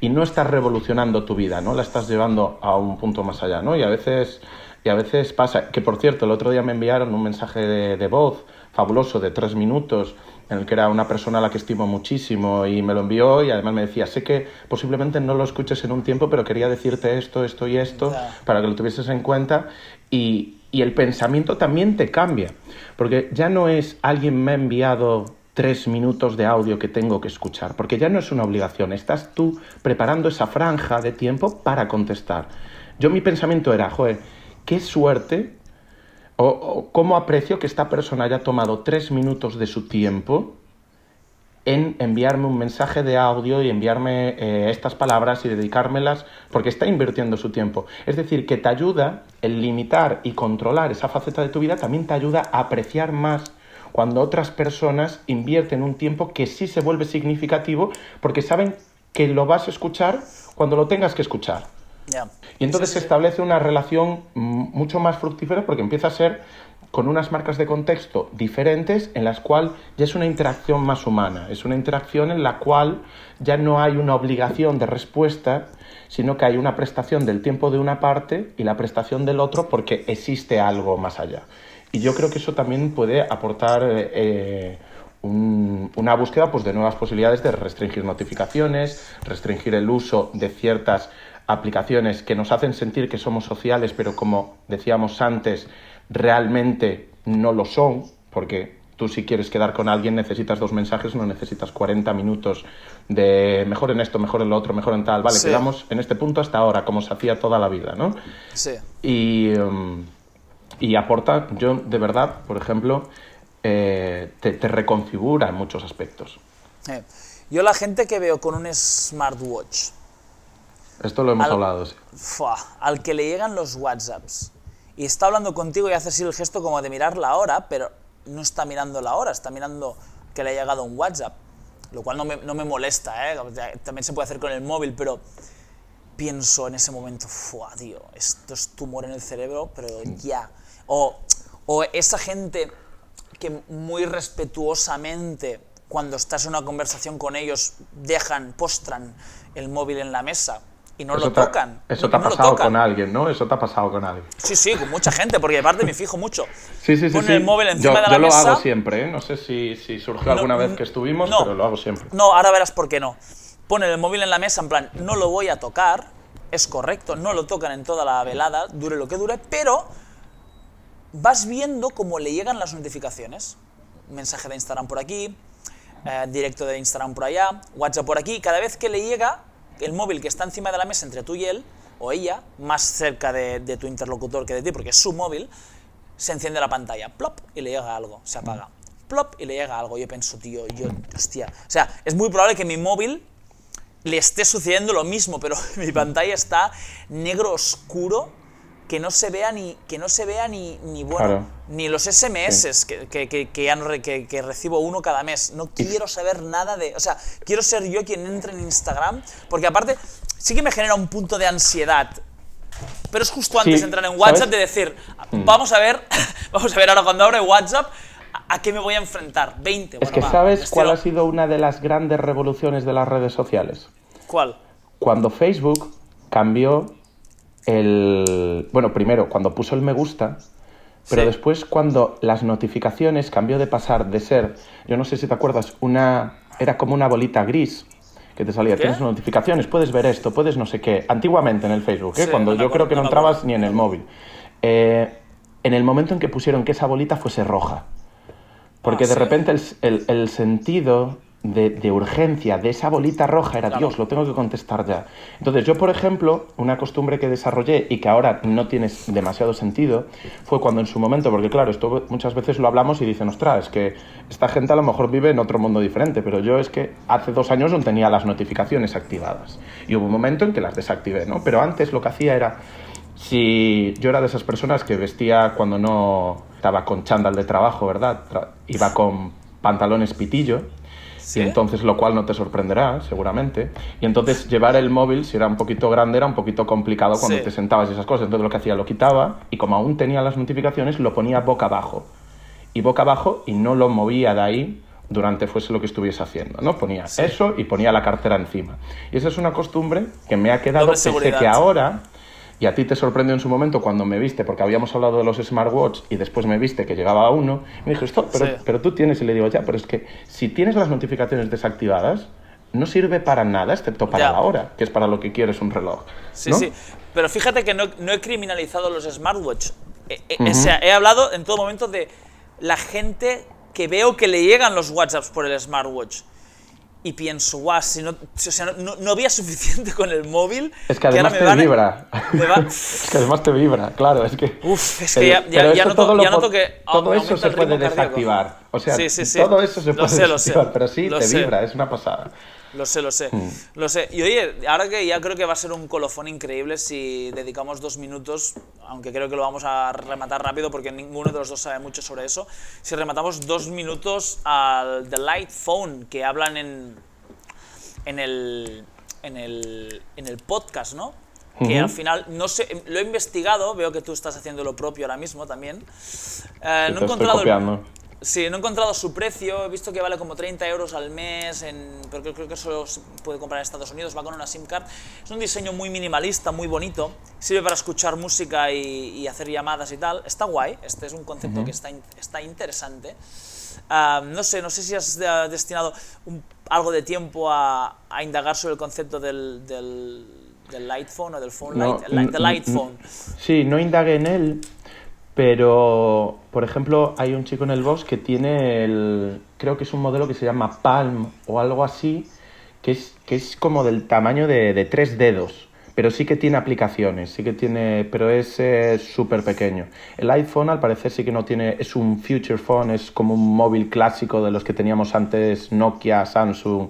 Y no estás revolucionando tu vida, ¿no? La estás llevando a un punto más allá, ¿no? Y a veces, y a veces pasa, que por cierto, el otro día me enviaron un mensaje de, de voz fabuloso de tres minutos en el que era una persona a la que estimo muchísimo y me lo envió y además me decía, sé que posiblemente no lo escuches en un tiempo, pero quería decirte esto, esto y esto para que lo tuvieses en cuenta y, y el pensamiento también te cambia, porque ya no es alguien me ha enviado tres minutos de audio que tengo que escuchar, porque ya no es una obligación, estás tú preparando esa franja de tiempo para contestar. Yo mi pensamiento era, joder, qué suerte o, cómo aprecio que esta persona haya tomado tres minutos de su tiempo en enviarme un mensaje de audio y enviarme eh, estas palabras y dedicármelas porque está invirtiendo su tiempo. Es decir, que te ayuda el limitar y controlar esa faceta de tu vida, también te ayuda a apreciar más cuando otras personas invierten un tiempo que sí se vuelve significativo porque saben que lo vas a escuchar cuando lo tengas que escuchar. Y entonces se establece una relación mucho más fructífera porque empieza a ser con unas marcas de contexto diferentes en las cuales ya es una interacción más humana, es una interacción en la cual ya no hay una obligación de respuesta, sino que hay una prestación del tiempo de una parte y la prestación del otro porque existe algo más allá. Y yo creo que eso también puede aportar eh, una búsqueda pues, de nuevas posibilidades de restringir notificaciones, restringir el uso de ciertas aplicaciones que nos hacen sentir que somos sociales, pero como decíamos antes, realmente no lo son, porque tú si quieres quedar con alguien necesitas dos mensajes, no necesitas 40 minutos de mejor en esto, mejor en lo otro, mejor en tal. Vale, quedamos en este punto hasta ahora, como se hacía toda la vida, ¿no? Sí. Y, um, y aporta, yo de verdad, por ejemplo, eh, te, reconfigura en muchos aspectos. Eh, yo la gente que veo con un smartwatch esto lo hemos hablado, sí. al que le llegan los WhatsApps y está hablando contigo y hace así el gesto como de mirar la hora, pero no está mirando la hora, está mirando que le ha llegado un WhatsApp, lo cual no me, no me molesta, ¿eh? también se puede hacer con el móvil, pero pienso en ese momento, ¡fua, tío! Esto es tumor en el cerebro, pero ya. O, o esa gente que muy respetuosamente, cuando estás en una conversación con ellos, dejan, postran el móvil en la mesa y no lo tocan. Eso te ha pasado con alguien, ¿no? Eso te ha pasado con alguien. Sí, sí, con mucha gente, porque aparte me fijo mucho. Sí, sí, sí. Ponen el móvil encima de la mesa. Yo lo hago siempre, ¿eh? No sé si, si surgió alguna vez que estuvimos, pero lo hago siempre. No, ahora verás por qué no. Ponen el móvil en la mesa, en plan, no lo voy a tocar, es correcto, no lo tocan en toda la velada, dure lo que dure, pero vas viendo cómo le llegan las notificaciones. Mensaje de Instagram por aquí, eh, directo de Instagram por allá, WhatsApp por aquí. Cada vez que le llega el móvil que está encima de la mesa entre tú y él, o ella, más cerca de, tu interlocutor que de ti, porque es su móvil, se enciende la pantalla, plop, y le llega algo, se apaga. Plop, y le llega algo. Yo pienso, tío, yo, hostia. O sea, es muy probable que mi móvil le esté sucediendo lo mismo, pero mi pantalla está negro oscuro que no se vea ni que no se vea ni, ni bueno ni los SMS que, que, que, que, recibo uno cada mes no quiero saber nada de o sea quiero ser yo quien entre en Instagram porque aparte sí que me genera un punto de ansiedad pero es justo antes de entrar en WhatsApp de decir mm. vamos a ver vamos a ver ahora cuando abro WhatsApp ¿A qué me voy a enfrentar? 20. es que ¿sabes cuál ha sido una de las grandes revoluciones de las redes sociales? ¿Cuál? Cuando Facebook cambió el... Bueno, primero, cuando puso el me gusta, pero después cuando las notificaciones cambió de pasar de ser, yo no sé si te acuerdas, una... Era como una bolita gris que te salía, tienes notificaciones, puedes ver esto, puedes no sé qué. Antiguamente en el Facebook, ¿eh? cuando yo creo que no, entrabas ni en el móvil. Eh, en el momento en que pusieron que esa bolita fuese roja. Porque ah, de repente el, el, el, sentido de, urgencia, de esa bolita roja, era Dios, lo tengo que contestar ya. Entonces yo, por ejemplo, una costumbre que desarrollé y que ahora no tiene demasiado sentido, fue cuando en su momento, porque claro, esto muchas veces lo hablamos y dicen, ostras, es que esta gente a lo mejor vive en otro mundo diferente, pero yo es que hace dos años no tenía las notificaciones activadas. Y hubo un momento en que las desactivé, ¿no? Pero antes lo que hacía era, si yo era de esas personas que vestía cuando no estaba con chándal de trabajo, ¿verdad? iba con pantalones pitillo, y entonces, lo cual no te sorprenderá, seguramente. Y entonces llevar el móvil, si era un poquito grande, era un poquito complicado cuando te sentabas y esas cosas. Entonces lo que hacía, lo quitaba y como aún tenía las notificaciones, lo ponía boca abajo. Y boca abajo y no lo movía de ahí durante fuese lo que estuviese haciendo, ¿no? Ponía eso y ponía la cartera encima. Y esa es una costumbre que me ha quedado, pese que ahora y a ti te sorprendió en su momento cuando me viste, porque habíamos hablado de los smartwatch y después me viste que llegaba a uno, me dijo, esto, pero, pero tú tienes, y le digo, ya, pero es que si tienes las notificaciones desactivadas, no sirve para nada excepto para la hora, que es para lo que quieres un reloj. Sí, sí. Pero fíjate que no, no he criminalizado los smartwatch. o sea, he hablado en todo momento de la gente que veo que le llegan los WhatsApps por el smartwatch y pienso, guau, si no, o sea, no, no, había suficiente con el móvil. Es que además te vibra. es que además te vibra, claro. Es que, Uf, es que ya, ya, ya, noto, ya noto, que. Todo eso se puede desactivar. O sea, sí, sí, sí. todo eso se puede desactivar, pero sí te vibra, es una pasada. Lo sé, lo sé. Mm. Lo sé. Y oye, ahora que ya creo que va a ser un colofón increíble si dedicamos dos minutos, aunque creo que lo vamos a rematar rápido porque ninguno de los dos sabe mucho sobre eso, si rematamos dos minutos al The Light Phone que hablan en, en, el, en, el, en el podcast, ¿no? que al final, no sé, lo he investigado, veo que tú estás haciendo lo propio ahora mismo también. Eh, no he encontrado... El, Sí, no he encontrado su precio, he visto que vale como 30 euros al mes, en, pero creo que solo se puede comprar en Estados Unidos, va con una SIM card. Es un diseño muy minimalista, muy bonito, sirve para escuchar música y, hacer llamadas y tal. Está guay, este es un concepto que está, está interesante. Ah, no sé, no sé si has destinado algo de tiempo a, indagar sobre el concepto del, del, del light phone o del phone light, light phone. Sí, no indagué en él, pero, por ejemplo, hay un chico en el box que tiene el. Creo que es un modelo que se llama Palm o algo así, que es, que es como del tamaño de, tres dedos. Pero sí que tiene aplicaciones, sí que tiene. Pero es súper pequeño. El iPhone, al parecer, sí que no tiene. Es un future phone, es como un móvil clásico de los que teníamos antes Nokia, Samsung,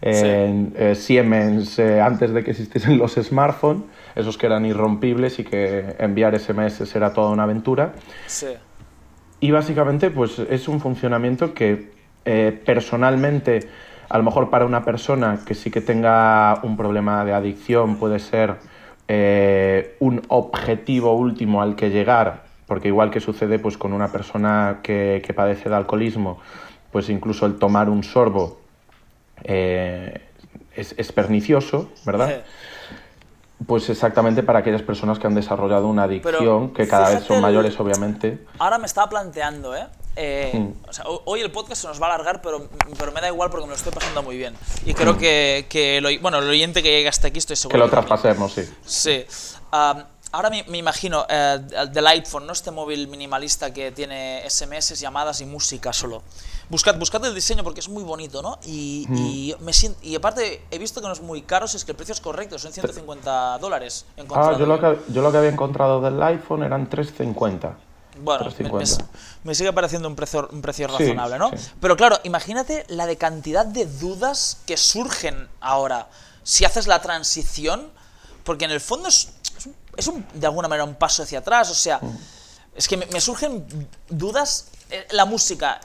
eh, Siemens, eh, antes de que existiesen los smartphones esos que eran irrompibles y que enviar SMS era toda una aventura. Sí. Y básicamente pues es un funcionamiento que eh, personalmente, a lo mejor para una persona que sí que tenga un problema de adicción puede ser eh, un objetivo último al que llegar, porque igual que sucede pues con una persona que, que padece de alcoholismo, pues incluso el tomar un sorbo eh, es, es, pernicioso, ¿verdad? Pues exactamente para aquellas personas que han desarrollado una adicción, que cada vez son mayores, obviamente. Ahora me estaba planteando, ¿eh? eh hmm. o sea, hoy el podcast se nos va a alargar, pero, pero me da igual porque me lo estoy pasando muy bien. Y creo hmm. que, que lo, bueno, el oyente que llegue hasta aquí estoy seguro. Que lo traspasemos, sí. Sí. ahora me, me imagino eh, el iPhone, ¿no? Este móvil minimalista que tiene SMS, llamadas y música solo. Buscad, buscad el diseño porque es muy bonito, ¿no? Y, y, me siento, y aparte he visto que no es muy caro, es que el precio es correcto, son 150 dólares. Ah, yo lo, que, yo lo que había encontrado del iPhone eran 350. Bueno, me, sigue pareciendo un precio, un precio razonable, ¿no? Pero claro, imagínate la de cantidad de dudas que surgen ahora si haces la transición, porque en el fondo es, es, un, de alguna manera un paso hacia atrás, o sea, mm. Es que me surgen dudas eh, la música,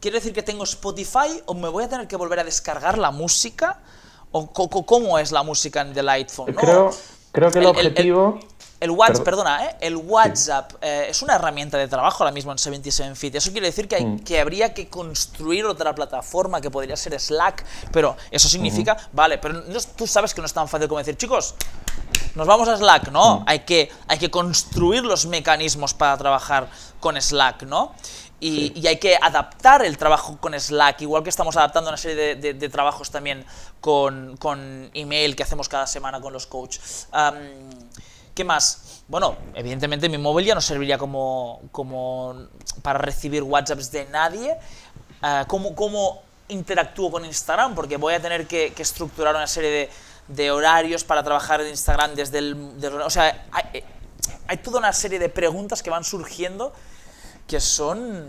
¿quiere decir que tengo Spotify o me voy a tener que volver a descargar la música? ¿O cómo es la música en The Lightphone? Creo, creo que el, objetivo... El, WhatsApp, perdona, ¿eh? el WhatsApp eh, es una herramienta de trabajo ahora mismo en 77 Fit. Eso quiere decir que, hay, mm. que habría que construir otra plataforma que podría ser Slack, pero eso significa, vale, pero tú sabes que no es tan fácil como decir, chicos, nos vamos a Slack, ¿no? Mm. Hay, que, hay que construir los mecanismos para trabajar con Slack, ¿no? Y, hay que adaptar el trabajo con Slack, igual que estamos adaptando una serie de, trabajos también con, con, email que hacemos cada semana con los coaches. ¿Qué más? Bueno, evidentemente mi móvil ya no serviría como, como para recibir WhatsApps de nadie. Uh, ¿cómo, interactúo con Instagram? Porque voy a tener que, estructurar una serie de, de, horarios para trabajar en Instagram desde el... o sea, hay, eh, hay toda una serie de preguntas que van surgiendo que son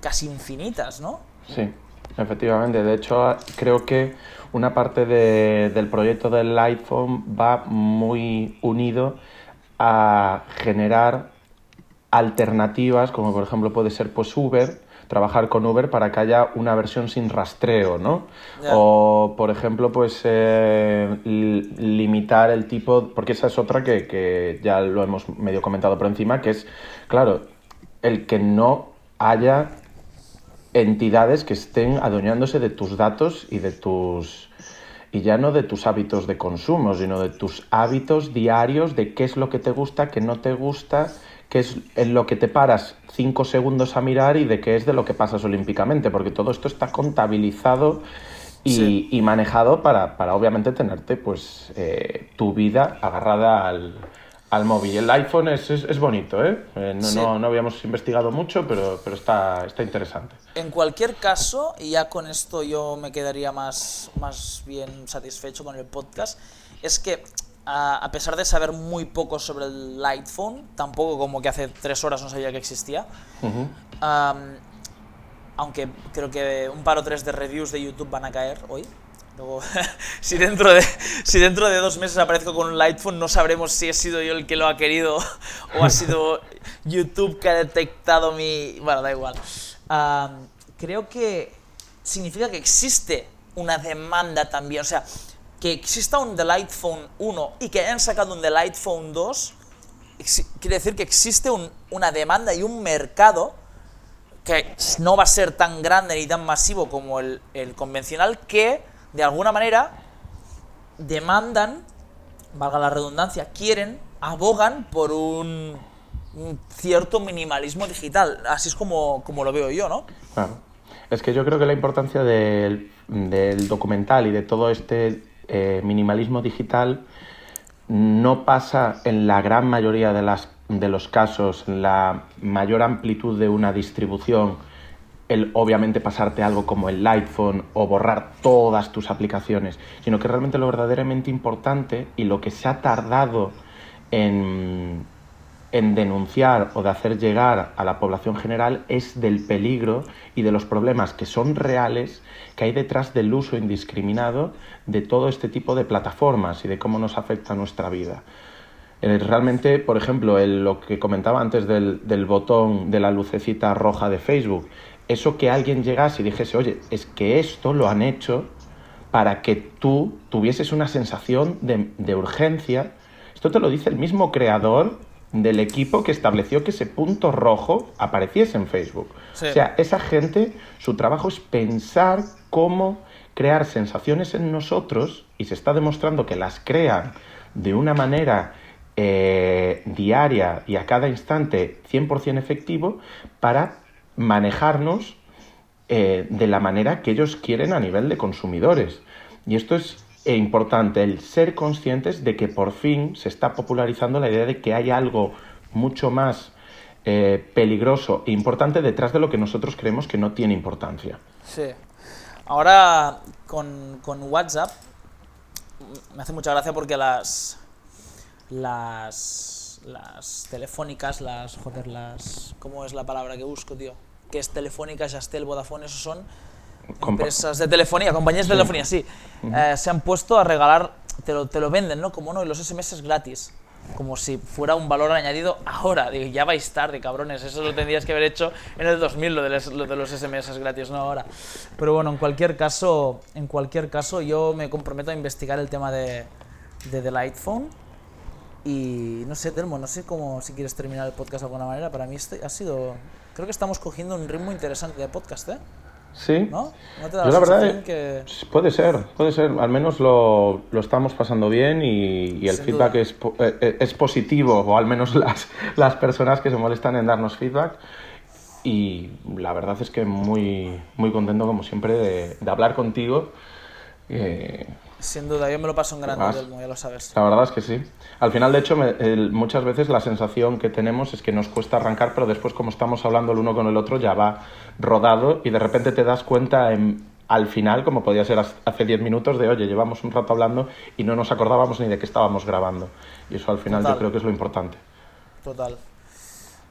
casi infinitas, ¿no? Sí, efectivamente. De hecho, creo que una parte de, del proyecto del iPhone va muy unido a generar alternativas, como por ejemplo puede ser pues Uber, trabajar con Uber para que haya una versión sin rastreo, ¿no? O, por ejemplo, pues eh, limitar el tipo, porque esa es otra que, que, ya lo hemos medio comentado por encima, que es, claro, el que no haya entidades que estén adueñándose de tus datos y de tus y ya no de tus hábitos de consumo, sino de tus hábitos diarios, de qué es lo que te gusta, qué no te gusta, qué es en lo que te paras cinco segundos a mirar y de qué es de lo que pasas olímpicamente, porque todo esto está contabilizado y, manejado para, para, obviamente tenerte pues eh, tu vida agarrada al, al móvil. El iPhone es, es, bonito, ¿eh? eh no, no, habíamos investigado mucho, pero, pero está, está interesante. En cualquier caso, y ya con esto yo me quedaría más, más bien satisfecho con el podcast, es que a, pesar de saber muy poco sobre el iPhone, tampoco como que hace tres horas no sabía que existía, aunque creo que un par o tres de reviews de YouTube van a caer hoy, Luego, si dentro, de, si dentro de dos meses aparezco con un iPhone, no sabremos si he sido yo el que lo ha querido o ha sido YouTube que ha detectado mi... Bueno, da igual. creo que significa que existe una demanda también. O sea, que exista un del iPhone 1 y que hayan sacado un del iPhone 2, quiere decir que existe un, una demanda y un mercado que no va a ser tan grande ni tan masivo como el, convencional que de alguna manera demandan, valga la redundancia, quieren, abogan por un, cierto minimalismo digital. Así es como, lo veo yo, ¿no? Claro. Es que yo creo que la importancia del, documental y de todo este eh, minimalismo digital no pasa en la gran mayoría de, las, de los casos, la mayor amplitud de una distribución el obviamente pasarte algo como el iPhone o borrar todas tus aplicaciones, sino que realmente lo verdaderamente importante y lo que se ha tardado en, en denunciar o de hacer llegar a la población general es del peligro y de los problemas que son reales que hay detrás del uso indiscriminado de todo este tipo de plataformas y de cómo nos afecta nuestra vida. Eh, realmente, por ejemplo, lo que comentaba antes del, botón de la lucecita roja de Facebook, eso que alguien llegase y dijese, oye, es que esto lo han hecho para que tú tuvieses una sensación de, urgencia. Esto te lo dice el mismo creador del equipo que estableció que ese punto rojo apareciese en Facebook. O sea, esa gente, su trabajo es pensar cómo crear sensaciones en nosotros y se está demostrando que las crean de una manera eh, diaria y a cada instante 100% efectivo para manejarnos eh, de la manera que ellos quieren a nivel de consumidores. Y esto es eh, importante, el ser conscientes de que por fin se está popularizando la idea de que hay algo mucho más eh, peligroso e importante detrás de lo que nosotros creemos que no tiene importancia. Sí. Ahora con, con WhatsApp me hace mucha gracia porque las las las telefónicas, las, joder, las, ¿cómo es la palabra que busco, tío? Que es Telefónica, Yastel, Vodafone, esos son empresas de telefonía, compañías de telefonía, sí. Eh, se han puesto a regalar, te lo, te lo venden, ¿no? Como no, y los SMS gratis. Como si fuera un valor añadido ahora. Digo, ya vais tarde, cabrones. Eso lo tendrías que haber hecho en el 2000, lo de, los, lo de los SMS gratis, no ahora. Pero bueno, en cualquier caso, en cualquier caso, yo me comprometo a investigar el tema de, de The Lightphone y no sé, Telmo, no sé cómo, si quieres terminar el podcast de alguna manera. Para mí este ha sido. Creo que estamos cogiendo un ritmo interesante de podcast, ¿eh? Sí. ¿No? ¿No te da la, verdad que... puede ser, puede ser. Al menos lo, lo estamos pasando bien y, el feedback es, eh, eh, es, positivo, o al menos las, las personas que se molestan en darnos feedback. Y la verdad es que muy, muy contento, como siempre, de, de hablar contigo. Eh, sin duda, yo me lo paso en grande, Delmo, ya lo sabes. La verdad es que sí. Al final, de hecho, muchas veces la sensación que tenemos es que nos cuesta arrancar, pero después, como estamos hablando el uno con el otro, ya va rodado y de repente te das cuenta en, al final, como podía ser hace 10 minutos, de oye, llevamos un rato hablando y no nos acordábamos ni de qué estábamos grabando. Y eso al final yo creo que es lo importante. Total.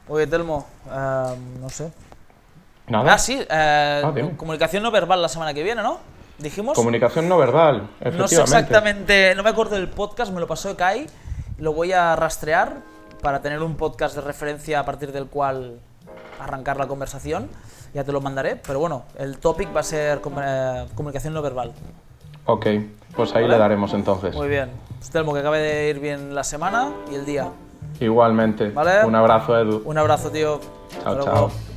Oye, Telmo, eh, no sé. Nada. Ah, sí, eh, Ah, comunicación no verbal la semana que viene, ¿no? Dijimos. Comunicación no verbal, efectivamente. No sé exactamente, no me acuerdo del podcast, me lo pasó Kai. Lo voy a rastrear para tener un podcast de referencia a partir del cual arrancar la conversación. Ya te lo mandaré, pero bueno, el topic va a ser eh, comunicación no verbal. Ok, pues ahí le daremos entonces. Muy bien. Telmo, que acabe de ir bien la semana y el día. Igualmente. ¿Vale? Un abrazo, Edu. Un abrazo, tío. Chao, chao.